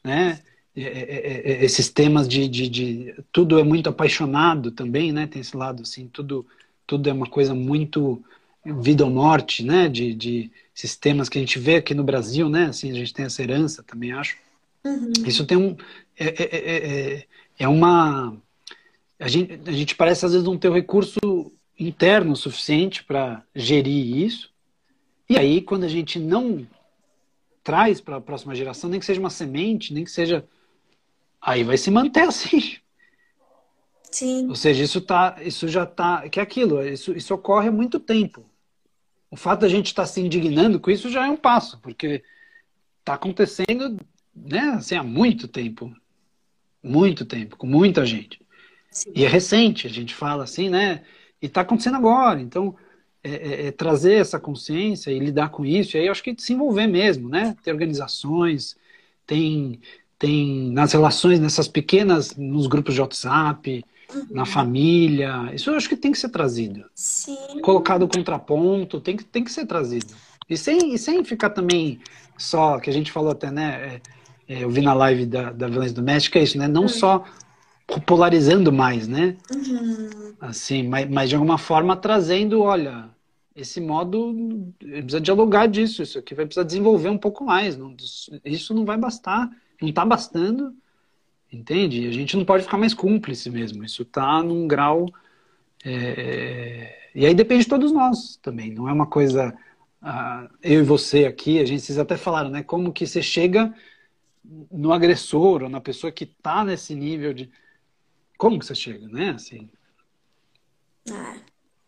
né? É, é, é, esses temas de, de, de, tudo é muito apaixonado também, né? Tem esse lado assim, tudo tudo é uma coisa muito vida ou morte, né? De, de sistemas que a gente vê aqui no Brasil, né? Assim, a gente tem essa herança também, acho. Uhum. Isso tem um. É, é, é, é, uma. A gente, a gente parece às vezes não ter o recurso interno suficiente para gerir isso. E aí, quando a gente não traz para a próxima geração, nem que seja uma semente, nem que seja. Aí vai se manter assim. Sim. Ou seja, isso, tá, isso já está. Que é aquilo, isso, isso ocorre há muito tempo. O fato da gente estar tá se indignando com isso já é um passo, porque está acontecendo né, assim, há muito tempo. Muito tempo, com muita gente. Sim. E é recente, a gente fala assim, né? E está acontecendo agora. Então, é, é, é, trazer essa consciência e lidar com isso. E aí eu acho que se envolver mesmo, né? Ter organizações, tem, tem nas relações, nessas pequenas, nos grupos de WhatsApp, uhum. na família. Isso eu acho que tem que ser trazido. Sim. Colocado contraponto, tem que, tem que ser trazido. E sem, e sem ficar também só, que a gente falou até, né? É, é, eu vi na live da, da violência doméstica é isso, né? Não uhum. só polarizando mais, né? Uhum. Assim, mas, mas de alguma forma trazendo, olha, esse modo precisa dialogar disso, isso aqui vai precisar desenvolver um pouco mais. Não, isso não vai bastar, não está bastando. Entende? A gente não pode ficar mais cúmplice mesmo. Isso está num grau. É... E aí depende de todos nós também. Não é uma coisa. Uh, eu e você aqui, a gente vocês até falaram, né? Como que você chega no agressor ou na pessoa que está nesse nível de. Como que você chega, né? Assim. Ah.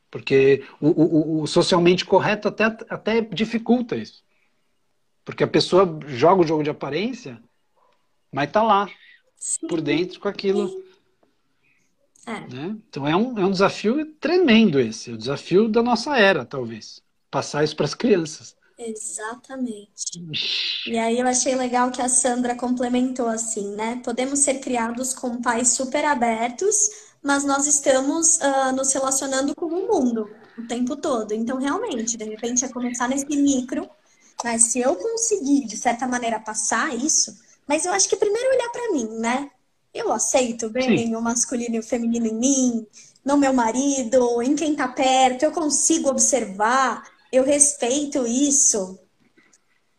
Porque o, o, o, socialmente correto até, até dificulta isso. Porque a pessoa joga o jogo de aparência, mas tá lá. Sim. por dentro com aquilo. É. Né? Então é um, é um desafio tremendo esse, o desafio da nossa era, talvez. Passar isso para as crianças. Exatamente. E aí eu achei legal que a Sandra complementou assim, né? Podemos ser criados com pais super abertos, mas nós estamos uh, nos relacionando com o mundo o tempo todo. Então, realmente, de repente, é começar nesse micro, mas se eu conseguir, de certa maneira, passar isso, mas eu acho que primeiro olhar para mim, né? Eu aceito bem Sim. o masculino e o feminino em mim, no meu marido, em quem tá perto, eu consigo observar, eu respeito isso,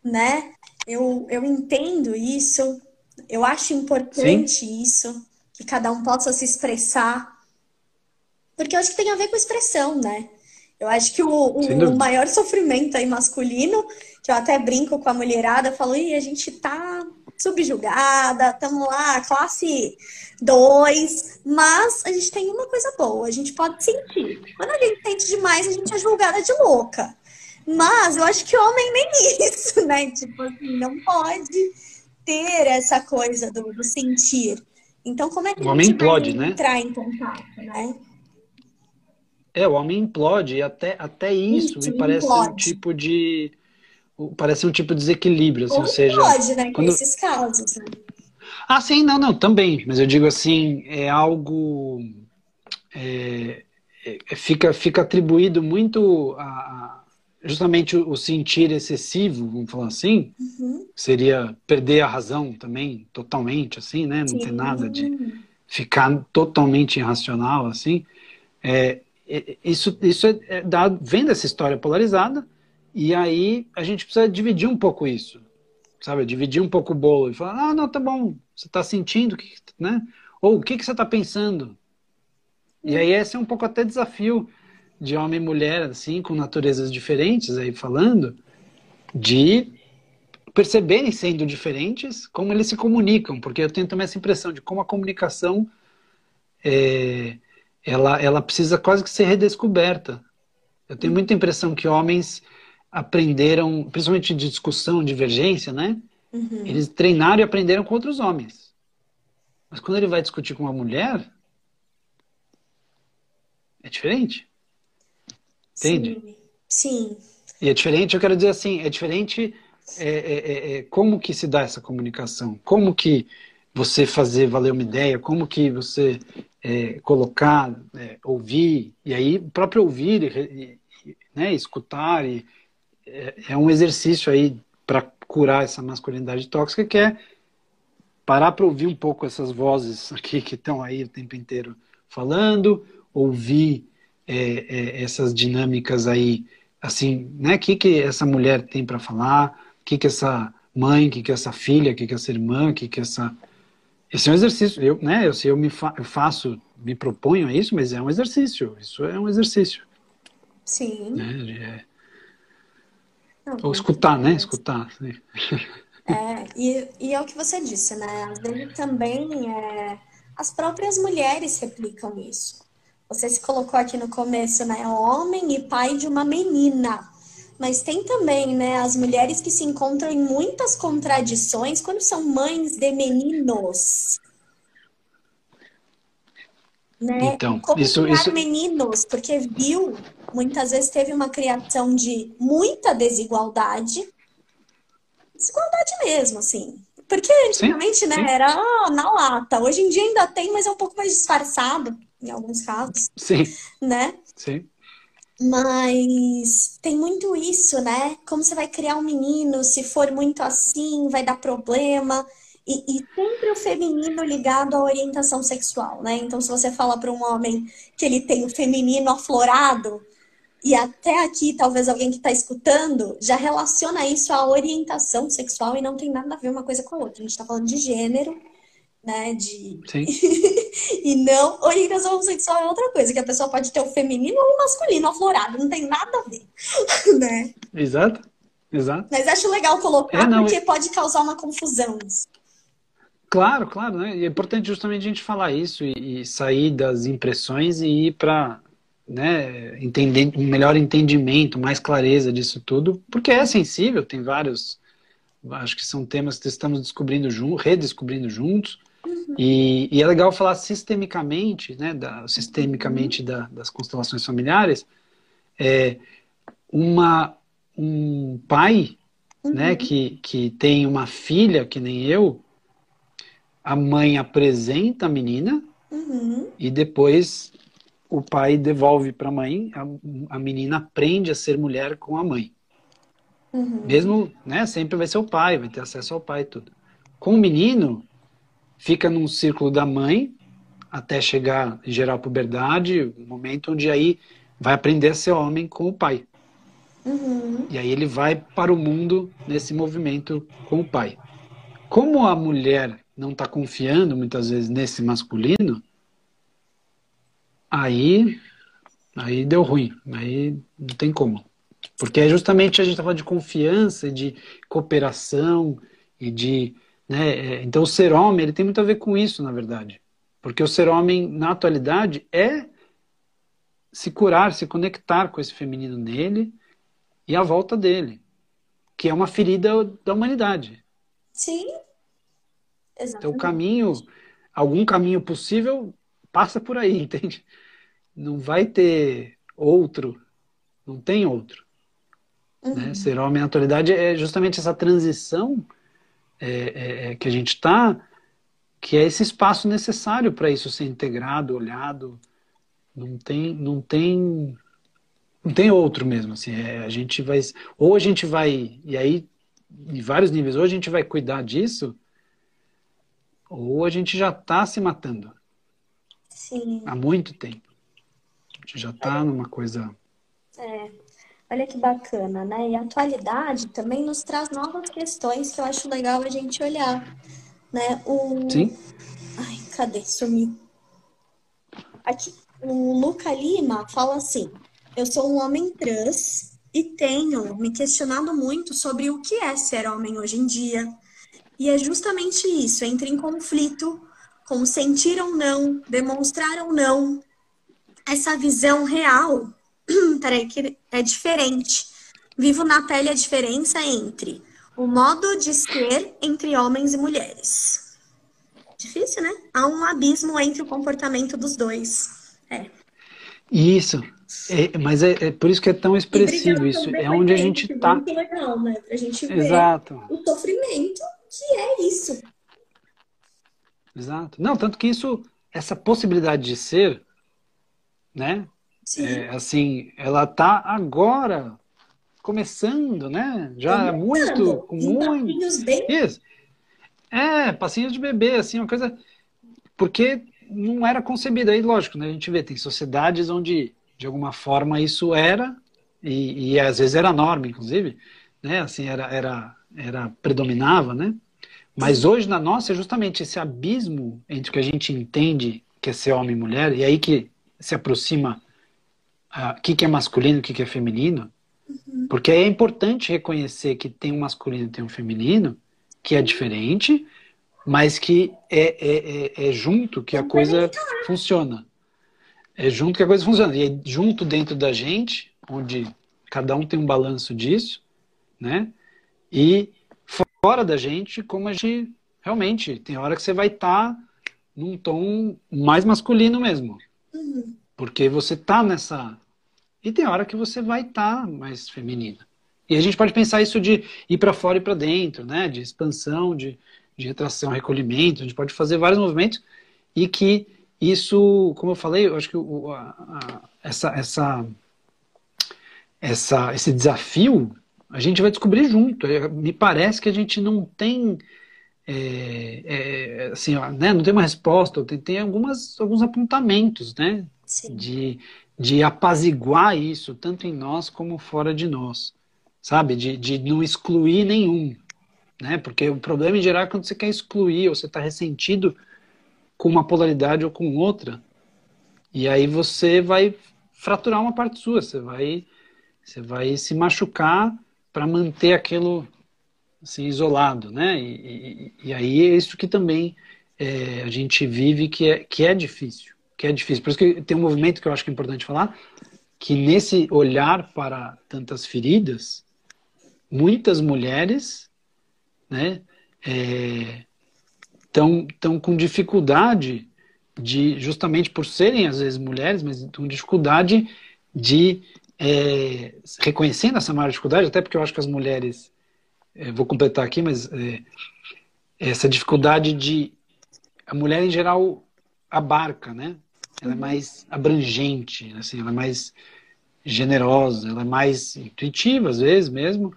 né? Eu, eu entendo isso. Eu acho importante Sim. isso, que cada um possa se expressar. Porque eu acho que tem a ver com expressão, né? Eu acho que o, o, o maior sofrimento aí masculino, que eu até brinco com a mulherada, falo, e a gente tá subjugada, estamos lá, classe 2, mas a gente tem uma coisa boa, a gente pode sentir. Quando a gente sente demais, a gente é julgada de louca. Mas eu acho que homem nem isso, né? Tipo assim, não pode ter essa coisa do, do sentir. Então, como é que o a gente implode, né? entrar em contato, né? É, o homem implode, e até, até isso, isso me parece implode. um tipo de. Parece um tipo de desequilíbrio, assim, ou, ou seja. Pode, né? Quando... Nesses casos, né? Ah, sim, não, não, também. Mas eu digo assim, é algo. É, é, fica, fica atribuído muito a, justamente o, sentir excessivo, vamos falar assim, uhum. seria perder a razão também, totalmente, assim, né? Não Sim. ter nada de ficar totalmente irracional, assim. É, é isso isso é, é dado, vem dessa história polarizada, e aí a gente precisa dividir um pouco isso, sabe? Dividir um pouco o bolo e falar, ah, não, tá bom, você está sentindo, né? Ou o que, que você está pensando? E aí esse é um pouco até desafio de homem e mulher, assim, com naturezas diferentes, aí falando, de perceberem sendo diferentes como eles se comunicam, porque eu tenho também essa impressão de como a comunicação é, ela, ela precisa quase que ser redescoberta. Eu tenho muita impressão que homens aprenderam, principalmente de discussão, divergência, né? Uhum. Eles treinaram e aprenderam com outros homens. Mas quando ele vai discutir com uma mulher, é diferente. Entende? Sim. Sim. E é diferente, eu quero dizer assim, é diferente é, é, é, é, como que se dá essa comunicação, como que você fazer valer uma ideia, como que você é, colocar, é, ouvir, e aí o próprio ouvir, e, e, né, escutar, e, é, um exercício aí para curar essa masculinidade tóxica que é parar para ouvir um pouco essas vozes aqui que estão aí o tempo inteiro falando, ouvir é, é, essas dinâmicas aí, assim, né? O que, que essa mulher tem para falar? O que, que essa mãe, o que, que essa filha, o que, que essa irmã, o que, que essa. Esse é um exercício, eu, né? Eu, se eu me fa eu faço, me proponho a isso, mas é um exercício. Isso é um exercício. Sim. Né? É... Ou escutar, né? Escutar. Sim. É, e, e é o que você disse, né? Às vezes também é, as próprias mulheres replicam isso. Você se colocou aqui no começo, né? Homem e pai de uma menina. Mas tem também, né, as mulheres que se encontram em muitas contradições quando são mães de meninos. Né? Então, Como isso, isso... meninos, porque viu, muitas vezes teve uma criação de muita desigualdade. Desigualdade mesmo, assim. Porque antigamente, sim, né, sim. era na lata. Hoje em dia ainda tem, mas é um pouco mais disfarçado em alguns casos. Sim. Né? Sim. Mas tem muito isso, né? Como você vai criar um menino, se for muito assim, vai dar problema. E, e sempre o feminino ligado à orientação sexual, né? Então, se você fala para um homem que ele tem o feminino aflorado, e até aqui, talvez alguém que está escutando já relaciona isso à orientação sexual e não tem nada a ver uma coisa com a outra. A gente está falando de gênero né? De... E não orientação sexual é outra coisa, que a pessoa pode ter o feminino ou o masculino aflorado, não tem nada a ver, né? Exato, exato. Mas acho legal colocar, é, não, porque pode causar uma confusão isso. Claro, claro, né? E é importante justamente a gente falar isso e, e sair das impressões e ir para né, entender um melhor entendimento, mais clareza disso tudo, porque é sensível, tem vários, acho que são temas que estamos descobrindo juntos, redescobrindo juntos. E, e, é legal falar sistemicamente, né, da, sistemicamente uhum. da, das constelações familiares, é, uma, um pai né, uhum. né, que, que tem uma filha, que nem eu, a mãe apresenta a menina uhum. e depois o pai devolve para a mãe, a menina aprende a ser mulher com a mãe. Uhum. Mesmo, né, sempre vai ser o pai, vai ter acesso ao pai e tudo. Com o menino, fica num círculo da mãe até chegar em geral puberdade, um momento onde aí vai aprender a ser homem com o pai. Uhum. E aí ele vai para o mundo nesse movimento com o pai. Como a mulher não está confiando muitas vezes nesse masculino, aí, aí deu ruim, aí não tem como. Porque é justamente a gente está falando de confiança, de cooperação e de. Né, é, então, o ser homem ele tem muito a ver com isso, na verdade. Porque o ser homem, na atualidade, é se curar, se conectar com esse feminino nele e a volta dele, que é uma ferida da humanidade. Sim. Exatamente. Então, o caminho, algum caminho possível, passa por aí, entende? Não vai ter outro, não tem outro. Né? Uhum. Né? Ser homem na atualidade é justamente essa transição é, é, é que a gente está, que é esse espaço necessário para isso ser integrado, olhado. Não tem, não tem, não tem outro mesmo. Assim, é, a gente vai, ou a gente vai, e aí em vários níveis, ou a gente vai cuidar disso, ou a gente já está se matando. Sim. Há muito tempo. A gente já está numa coisa. É. Olha que bacana, né? E a atualidade também nos traz novas questões que eu acho legal a gente olhar, né? O... Sim. Ai, cadê? Sumiu. Aqui. O Luca Lima fala assim: Eu sou um homem trans e tenho me questionado muito sobre o que é ser homem hoje em dia. E é justamente isso, entra em conflito com sentir ou não, demonstrar ou não, essa visão real peraí, que é diferente. Vivo na pele a diferença entre o modo de ser entre homens e mulheres. Difícil, né? Há um abismo entre o comportamento dos dois. É. Isso. É, mas é, é, por isso que é tão expressivo. Isso é onde a gente está. Muito legal, né? Pra gente ver Exato. o sofrimento que é isso. Exato. Não, tanto que isso, essa possibilidade de ser, né? É, assim, ela está agora começando, né? Já é muito, com muito. Isso. É, passinhos de bebê, assim, uma coisa. Porque não era concebida. Aí, lógico, né? A gente vê, tem sociedades onde, de alguma forma, isso era, e, e às vezes era norma, inclusive, né? Assim, era, era, era predominava, né? Mas hoje, na nossa, é justamente esse abismo entre o que a gente entende que é ser homem e mulher, e aí que se aproxima o que, que é masculino, o que, que é feminino, uhum. porque é importante reconhecer que tem um masculino e tem um feminino, que é diferente, mas que é, é, é, é junto que a coisa funciona. É junto que a coisa funciona. E é junto dentro da gente, onde cada um tem um balanço disso, né? E fora da gente, como a gente realmente tem hora que você vai estar tá num tom mais masculino mesmo. Uhum. Porque você tá nessa. E tem hora que você vai estar tá mais feminina. E a gente pode pensar isso de ir para fora e para dentro, né? De expansão, de, de retração, recolhimento. A gente pode fazer vários movimentos e que isso, como eu falei, eu acho que o, a, a, essa, essa, essa, esse desafio a gente vai descobrir junto. É, me parece que a gente não tem é, é, assim, ó, né, não tem uma resposta, tem, tem algumas, alguns apontamentos, né? de, de apaziguar isso, tanto em nós como fora de nós, sabe? De, de não excluir nenhum, né? Porque o problema em geral é quando você quer excluir ou você está ressentido com uma polaridade ou com outra, e aí você vai fraturar uma parte sua, você vai, você vai se machucar para manter aquilo assim, isolado, né? E, e, e, aí é isso que também é, a gente vive que é, que é difícil que é difícil. Por isso que tem um movimento que eu acho que é importante falar, que nesse olhar para tantas feridas, muitas mulheres, né, é, com dificuldade de, justamente por serem às vezes mulheres, mas com dificuldade de é, reconhecendo essa maior dificuldade, até porque eu acho que as mulheres, é, vou completar aqui, mas é, essa dificuldade de a mulher em geral abarca, né? Ela é mais abrangente, assim, ela é mais generosa, ela é mais intuitiva às vezes mesmo,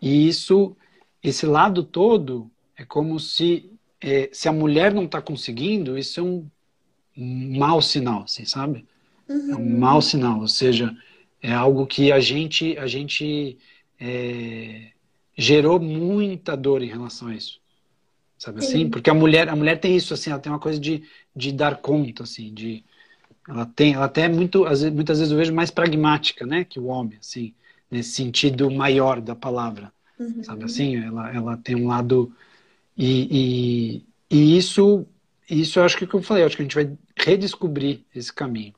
e isso, esse lado todo é como se é, se a mulher não está conseguindo, isso é um, mau sinal, assim, sabe? Uhum. É um uhum. mau sinal, ou seja, é algo que a gente a gente é, gerou muita dor em relação a isso. sabe Sim. assim? Porque a mulher, a mulher tem isso, assim, ela tem uma coisa de, de dar conta, assim, de ela tem, ela até é muito, muitas vezes eu vejo mais pragmática, né, que o homem, assim, nesse sentido maior da palavra, uhum. sabe assim? Ela, ela tem um lado e, e, e isso, isso eu acho que, como eu falei, eu acho que a gente vai redescobrir esse caminho.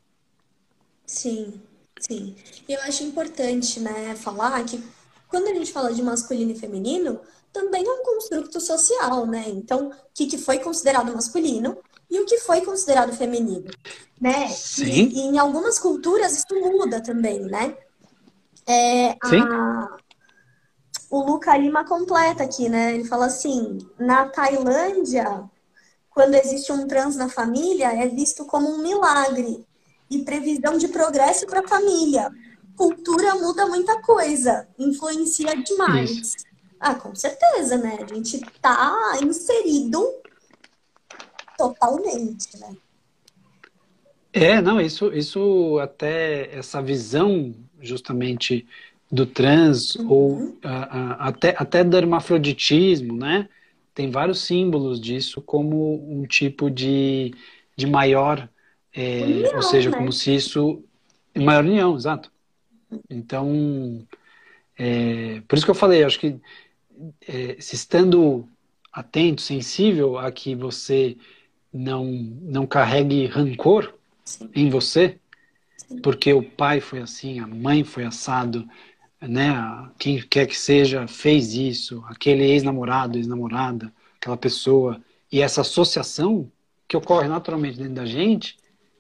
Sim, sim. E eu acho importante, né, falar que quando a gente fala de masculino e feminino, também é um construto social, né? Então, o que, que foi considerado masculino e o que foi considerado feminino, né? Sim. E, e em algumas culturas isso muda também, né? É, Sim. A... O Luca Lima completa aqui, né? Ele fala assim: na Tailândia, quando existe um trans na família, é visto como um milagre e previsão de progresso para a família. Cultura muda muita coisa, influencia demais. Isso. Ah, com certeza, né? A gente tá inserido totalmente, né? É, não, isso, isso até essa visão justamente do trans uhum. ou até, até do hermafroditismo, né? Tem vários símbolos disso como um tipo de, de maior, é, união, ou seja, né? como se isso... Maior união, exato. Então, é, por isso que eu falei, acho que é, se estando atento, sensível a que você não, não carregue rancor Sim. em você, Sim. porque o pai foi assim, a mãe foi assado, né? Quem quer que seja fez isso, aquele ex-namorado, ex-namorada, aquela pessoa, e essa associação que ocorre naturalmente dentro da gente.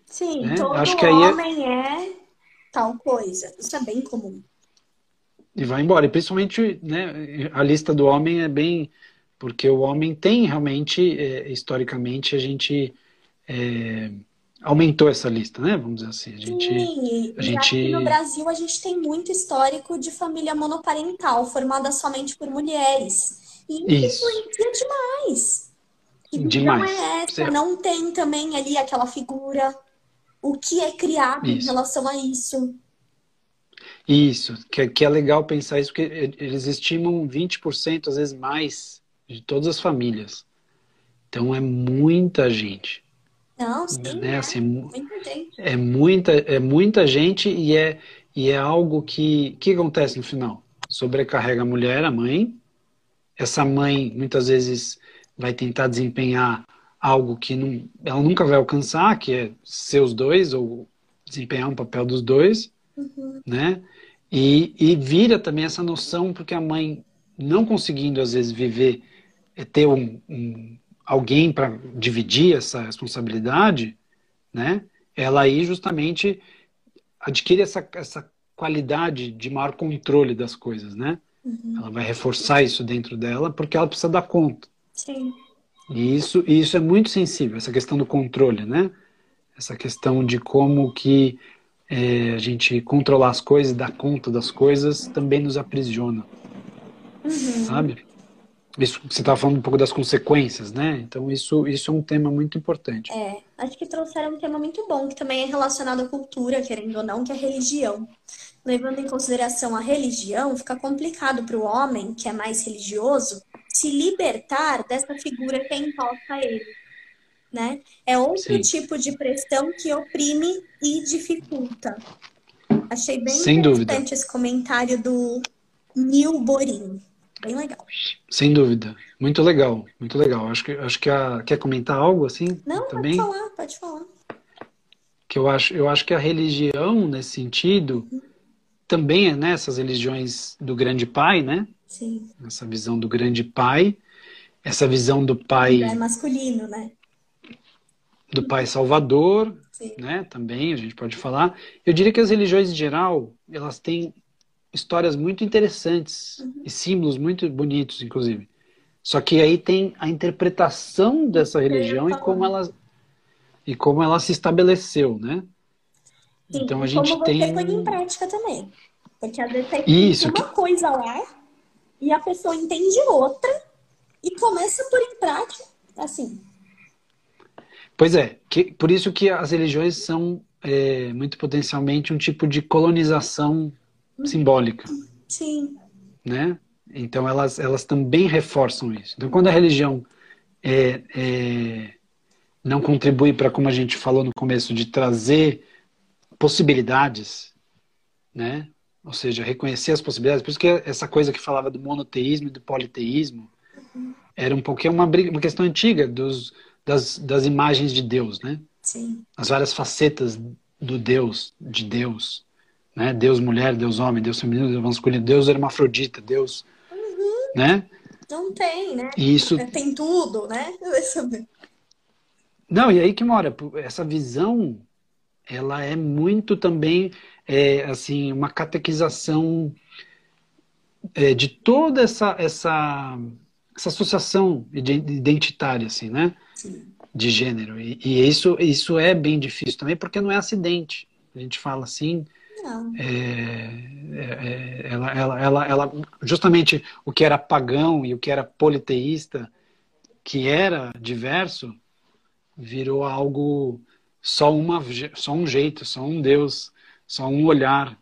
Sim, né? todo Acho que aí é homem é... é tal coisa. Isso é bem comum. E vai embora. E principalmente, né, a lista do homem é bem porque o homem tem realmente, é, historicamente, a gente é, aumentou essa lista, né? Vamos dizer assim. A gente, Sim, a gente... no Brasil a gente tem muito histórico de família monoparental, formada somente por mulheres. E isso influencia demais. Demais. não é essa, certo. não tem também ali aquela figura. O que é criado isso. em relação a isso? Isso, que, que é legal pensar isso, porque eles estimam 20%, às vezes mais, de todas as famílias. Então é muita gente. Não, sim, né? É, assim, muita gente. É muita, é muita gente e é, e é algo que. O que acontece no final? Sobrecarrega a mulher, a mãe. Essa mãe muitas vezes vai tentar desempenhar algo que não, ela nunca vai alcançar, que é ser os dois, ou desempenhar um papel dos dois, uhum. né? E, e vira também essa noção, porque a mãe não conseguindo às vezes viver é ter um, um alguém para dividir essa responsabilidade, né? Ela aí justamente adquire essa, essa qualidade de maior controle das coisas, né? Uhum. Ela vai reforçar isso dentro dela porque ela precisa dar conta. Sim. E isso, e isso é muito sensível, essa questão do controle, né? Essa questão de como que é, a gente controlar as coisas, dar conta das coisas, também nos aprisiona. Uhum. Sabe? Isso, você estava falando um pouco das consequências, né? Então isso, isso é um tema muito importante. É, acho que trouxeram um tema muito bom, que também é relacionado à cultura, querendo ou não, que é a religião. Levando em consideração a religião, fica complicado para o homem, que é mais religioso, se libertar dessa figura que é imposta a ele. Né? É outro Sim. tipo de pressão que oprime e dificulta. Achei bem Sem interessante dúvida. esse comentário do Nil Borim. Bem legal. Sem dúvida. Muito legal, muito legal. Acho que, acho que a, quer comentar algo assim? Não, também? pode falar, pode falar. Que eu acho, eu acho que a religião, nesse sentido, uhum. também é nessas né, religiões do grande pai, né? Sim. Essa visão do grande pai, essa visão do pai. É masculino, né? Do pai salvador, Sim. né? Também a gente pode falar. Eu diria que as religiões em geral, elas têm histórias muito interessantes uhum. e símbolos muito bonitos, inclusive. Só que aí tem a interpretação dessa religião e como ela e como ela se estabeleceu, né? Sim, então a gente como tem põe em prática também, porque às vezes Isso, uma que... coisa lá e a pessoa entende outra e começa por em prática, assim. Pois é, que, por isso que as religiões são é, muito potencialmente um tipo de colonização simbólica. Sim. Né? Então elas, elas também reforçam isso. Então quando a religião é, é, não contribui para, como a gente falou no começo, de trazer possibilidades, né? Ou seja, reconhecer as possibilidades. Por isso que essa coisa que falava do monoteísmo e do politeísmo era um pouquinho uma, briga, uma questão antiga dos, das, das imagens de Deus, né? Sim. As várias facetas do Deus, de Deus, né? Deus mulher, Deus homem, Deus feminino, Deus masculino, Deus hermafrodita, Deus, uhum. né? Não tem, né? E isso tem tudo, né? Não, e aí que mora essa visão, ela é muito também é, assim uma catequização é, de toda essa essa essa associação identitária, assim, né? Sim. De gênero. E, e, isso, isso é bem difícil também, porque não é acidente. A gente fala assim. É, é, é, ela, ela, ela, ela, justamente o que era pagão e o que era politeísta, que era diverso, virou algo só uma, só um jeito, só um Deus, só um olhar,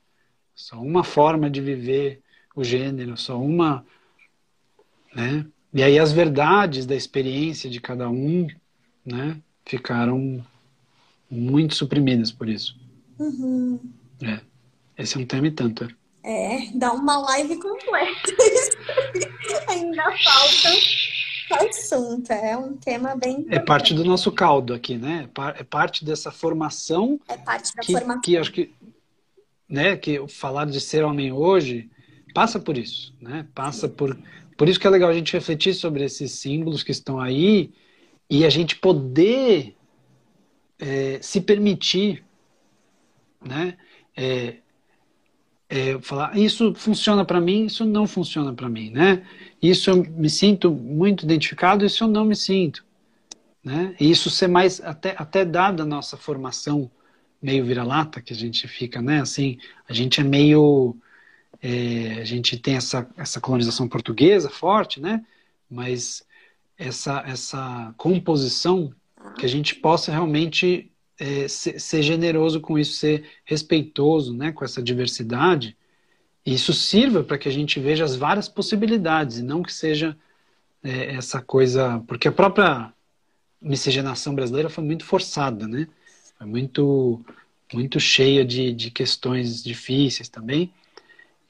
só uma forma de viver o gênero, só uma, né? E aí as verdades da experiência de cada um, né, ficaram muito suprimidas por isso. Uhum. É. Esse é um tema e tanto. É, dá uma live completa. Ainda falta assunto. É um tema bem. É parte do nosso caldo aqui, né? É parte dessa formação. É parte da que, formação. Que acho que, né, que falar de ser homem hoje passa por isso, né? Passa por por isso que é legal a gente refletir sobre esses símbolos que estão aí e a gente poder é, se permitir, né? É, é, falar isso funciona para mim, isso não funciona para mim, né? Isso eu me sinto muito identificado, isso eu não me sinto, né? E isso ser mais até até dada a nossa formação meio vira-lata que a gente fica, né? Assim, a gente é meio é, a gente tem essa, essa colonização portuguesa forte, né? Mas essa, essa composição que a gente possa realmente é, ser, ser, generoso com isso, ser respeitoso, né? Com essa diversidade, isso sirva para que a gente veja as várias possibilidades, e não que seja é, essa coisa, porque a própria miscigenação brasileira foi muito forçada, né? Foi muito muito cheia de, de questões difíceis também.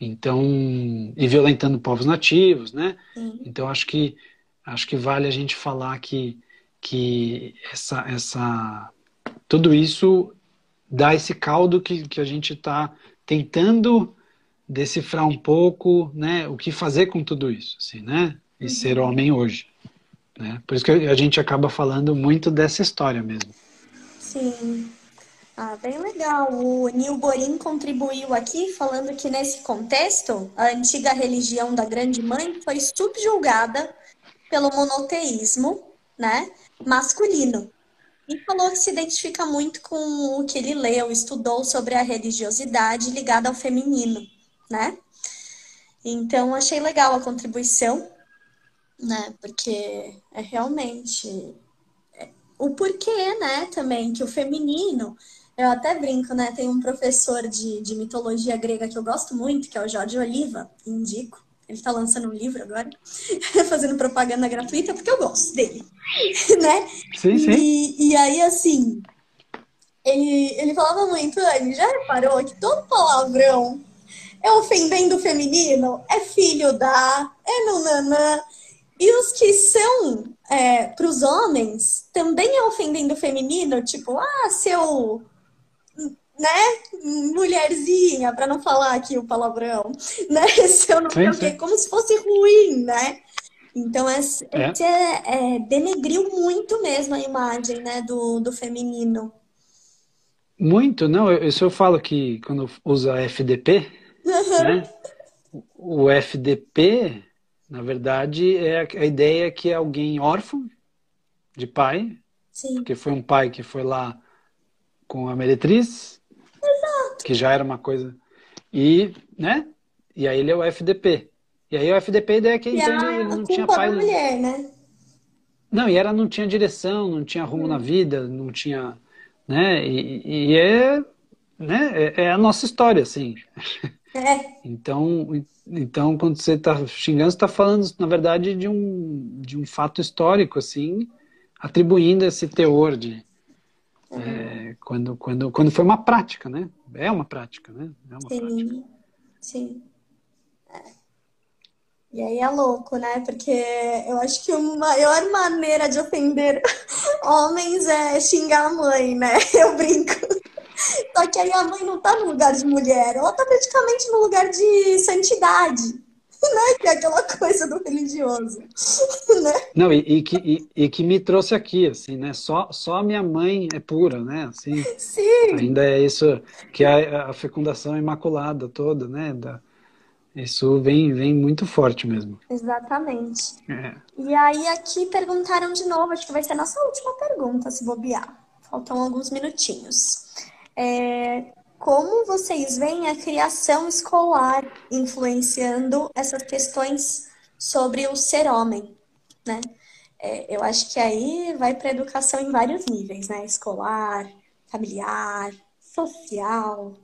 Então, e violentando povos nativos, né? Sim. Então acho que acho que vale a gente falar que que essa essa tudo isso dá esse caldo que, que a gente está tentando decifrar um pouco, né? O que fazer com tudo isso, assim, né? E uhum. ser homem hoje, né? Por isso que a gente acaba falando muito dessa história mesmo. Sim. Ah, bem legal. O Nil Borim contribuiu aqui falando que nesse contexto, a antiga religião da Grande Mãe foi subjulgada pelo monoteísmo, né, masculino. E falou que se identifica muito com o que ele leu, estudou sobre a religiosidade ligada ao feminino, né? Então achei legal a contribuição, né? Porque é realmente é, o porquê, né, também que o feminino eu até brinco, né? Tem um professor de, de mitologia grega que eu gosto muito, que é o Jorge Oliva, indico. Ele está lançando um livro agora, fazendo propaganda gratuita, porque eu gosto dele, né? Sim, sim. E, e aí, assim, ele, ele falava muito, Anne, já reparou que todo palavrão é ofendendo o feminino? É filho da, é nananã. E os que são é, para os homens também é ofendendo o feminino, tipo, ah, seu né, mulherzinha, para não falar aqui o palavrão, né? Se eu não sei o quê, como se fosse ruim, né? Então, é, é. É, é, denegriu muito mesmo a imagem né, do, do feminino. Muito, não. Isso eu falo que quando usa FDP, uhum. né, o FDP, na verdade, é a ideia que é alguém órfão de pai, Sim. porque foi um pai que foi lá com a meretriz. Que já era uma coisa. E, né? E aí ele é o FDP. E aí o FDP a ideia é que ele não tinha pai. Mulher, né? Não, e era não tinha direção, não tinha rumo hum. na vida, não tinha, né? E, e é, né? É, é, a nossa história, assim. É. Então, então quando você está xingando, você está falando, na verdade, de um, de um fato histórico, assim, atribuindo esse teor de. Uhum. É, quando, quando, quando foi uma prática, né? É uma prática, né? É uma sim, prática. sim. É. E aí é louco, né? Porque eu acho que a maior maneira de ofender homens é xingar a mãe, né? Eu brinco. Só que aí a mãe não tá no lugar de mulher, ela tá praticamente no lugar de santidade, né? Que é aquela coisa do religioso, né? Não, e, e que, e, e, que me trouxe aqui, assim, né? Só, só a minha mãe é pura, né? Assim, Sim. Ainda é isso, que é a fecundação imaculada toda, né? Da, isso vem, vem muito forte mesmo. Exatamente. É. E aí aqui perguntaram de novo, acho que vai ser a nossa última pergunta, se bobear. Faltam alguns minutinhos. É, como vocês veem a criação escolar influenciando essas questões sobre o ser homem, né? É, eu acho que aí vai para educação em vários níveis, né? Escolar, familiar, social,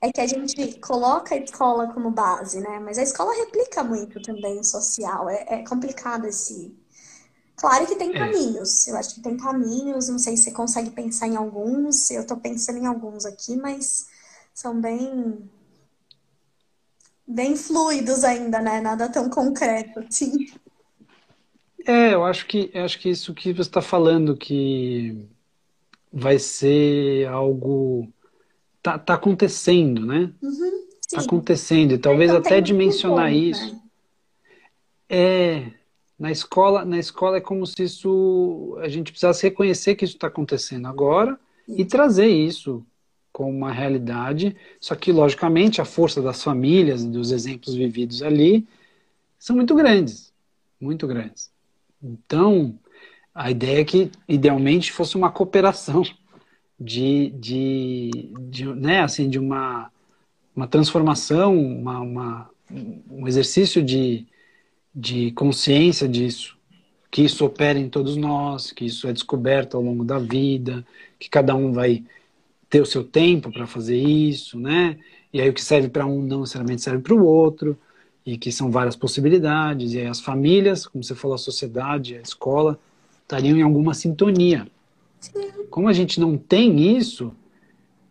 é que a gente coloca a escola como base, né? Mas a escola replica muito também o social. É, é complicado esse. Claro que tem é. caminhos. Eu acho que tem caminhos. Não sei se você consegue pensar em alguns. Eu estou pensando em alguns aqui, mas são bem bem fluidos ainda, né? Nada tão concreto assim. É, eu acho que eu acho que isso que você está falando que vai ser algo tá, tá acontecendo, né? Uhum, tá acontecendo. E talvez então, até dimensionar bom, isso. Né? É, na escola, na escola é como se isso a gente precisasse reconhecer que isso está acontecendo agora e trazer isso como uma realidade. Só que logicamente a força das famílias, dos exemplos vividos ali, são muito grandes, muito grandes. Então a ideia é que idealmente fosse uma cooperação de, de, de, né, assim, de uma, uma transformação, uma, uma, um exercício de, de consciência disso, que isso opera em todos nós, que isso é descoberto ao longo da vida, que cada um vai ter o seu tempo para fazer isso, né? E aí o que serve para um não necessariamente serve para o outro, e que são várias possibilidades, e aí as famílias, como você falou, a sociedade, a escola, estariam em alguma sintonia. Como a gente não tem isso,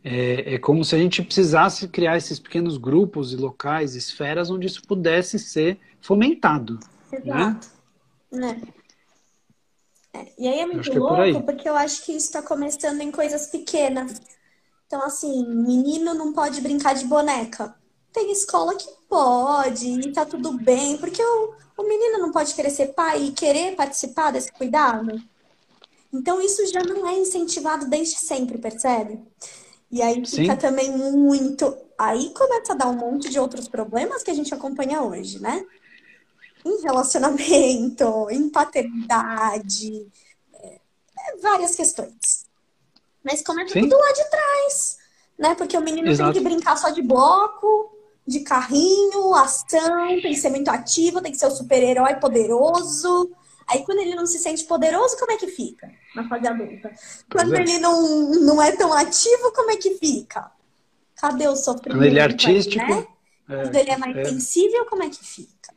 é, é, como se a gente precisasse criar esses pequenos grupos e locais, esferas onde isso pudesse ser fomentado. Né? Exato. Né? É. E aí é muito é louco, por porque eu acho que isso está começando em coisas pequenas. Então, assim, menino não pode brincar de boneca. Tem escola que pode, e tá tudo bem, porque o, o menino não pode querer ser pai e querer participar desse cuidado. Então, isso já não é incentivado desde sempre, percebe? E aí fica Sim. também muito. Aí começa a dar um monte de outros problemas que a gente acompanha hoje, né? Em relacionamento, em paternidade, é, é, várias questões. Mas começa Sim. tudo lá de trás, né? Porque o menino Exato. tem que brincar só de bloco, de carrinho, ação, tem que ser muito ativo, tem que ser o super-herói poderoso. Aí quando ele não se sente poderoso, como é que fica na fase adulta? Quando é. ele não, não é tão ativo, como é que fica? Cadê o sofrimento? Quando ele é artístico. Né? É, quando ele é mais é. sensível, como é que fica?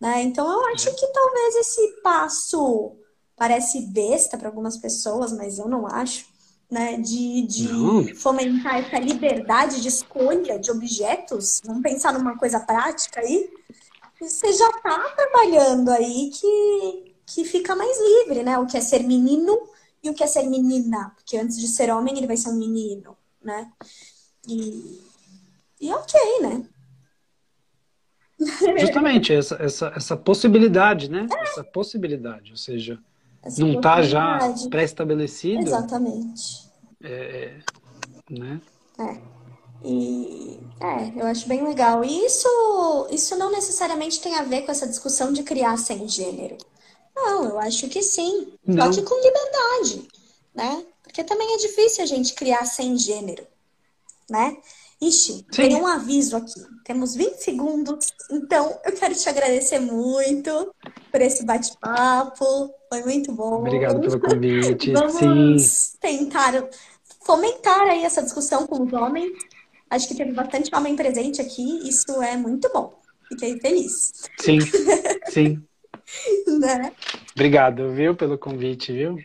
Né? Então eu acho é. que talvez esse passo parece besta para algumas pessoas, mas eu não acho. Né, de, de fomentar essa liberdade de escolha de objetos, vamos pensar numa coisa prática aí, você já está trabalhando aí que, que fica mais livre, né? O que é ser menino e o que é ser menina. Porque antes de ser homem, ele vai ser um menino, né? E, e ok, né? Justamente, essa, essa, essa possibilidade, né? É. Essa possibilidade, ou seja, essa não está já pré-estabelecido. Exatamente. É, né? É. E é, eu acho bem legal. E isso, isso não necessariamente tem a ver com essa discussão de criar sem gênero. Não, eu acho que sim. Não. Só que com liberdade, né? Porque também é difícil a gente criar sem gênero, né? Ixi, Sim. tem um aviso aqui. Temos 20 segundos. Então, eu quero te agradecer muito por esse bate-papo. Foi muito bom. Obrigado pelo convite. Vamos Sim. tentar fomentar aí essa discussão com os homens Acho que teve bastante homem presente aqui, isso é muito bom. Fiquei feliz. Sim, sim. né? Obrigado, viu, pelo convite, viu?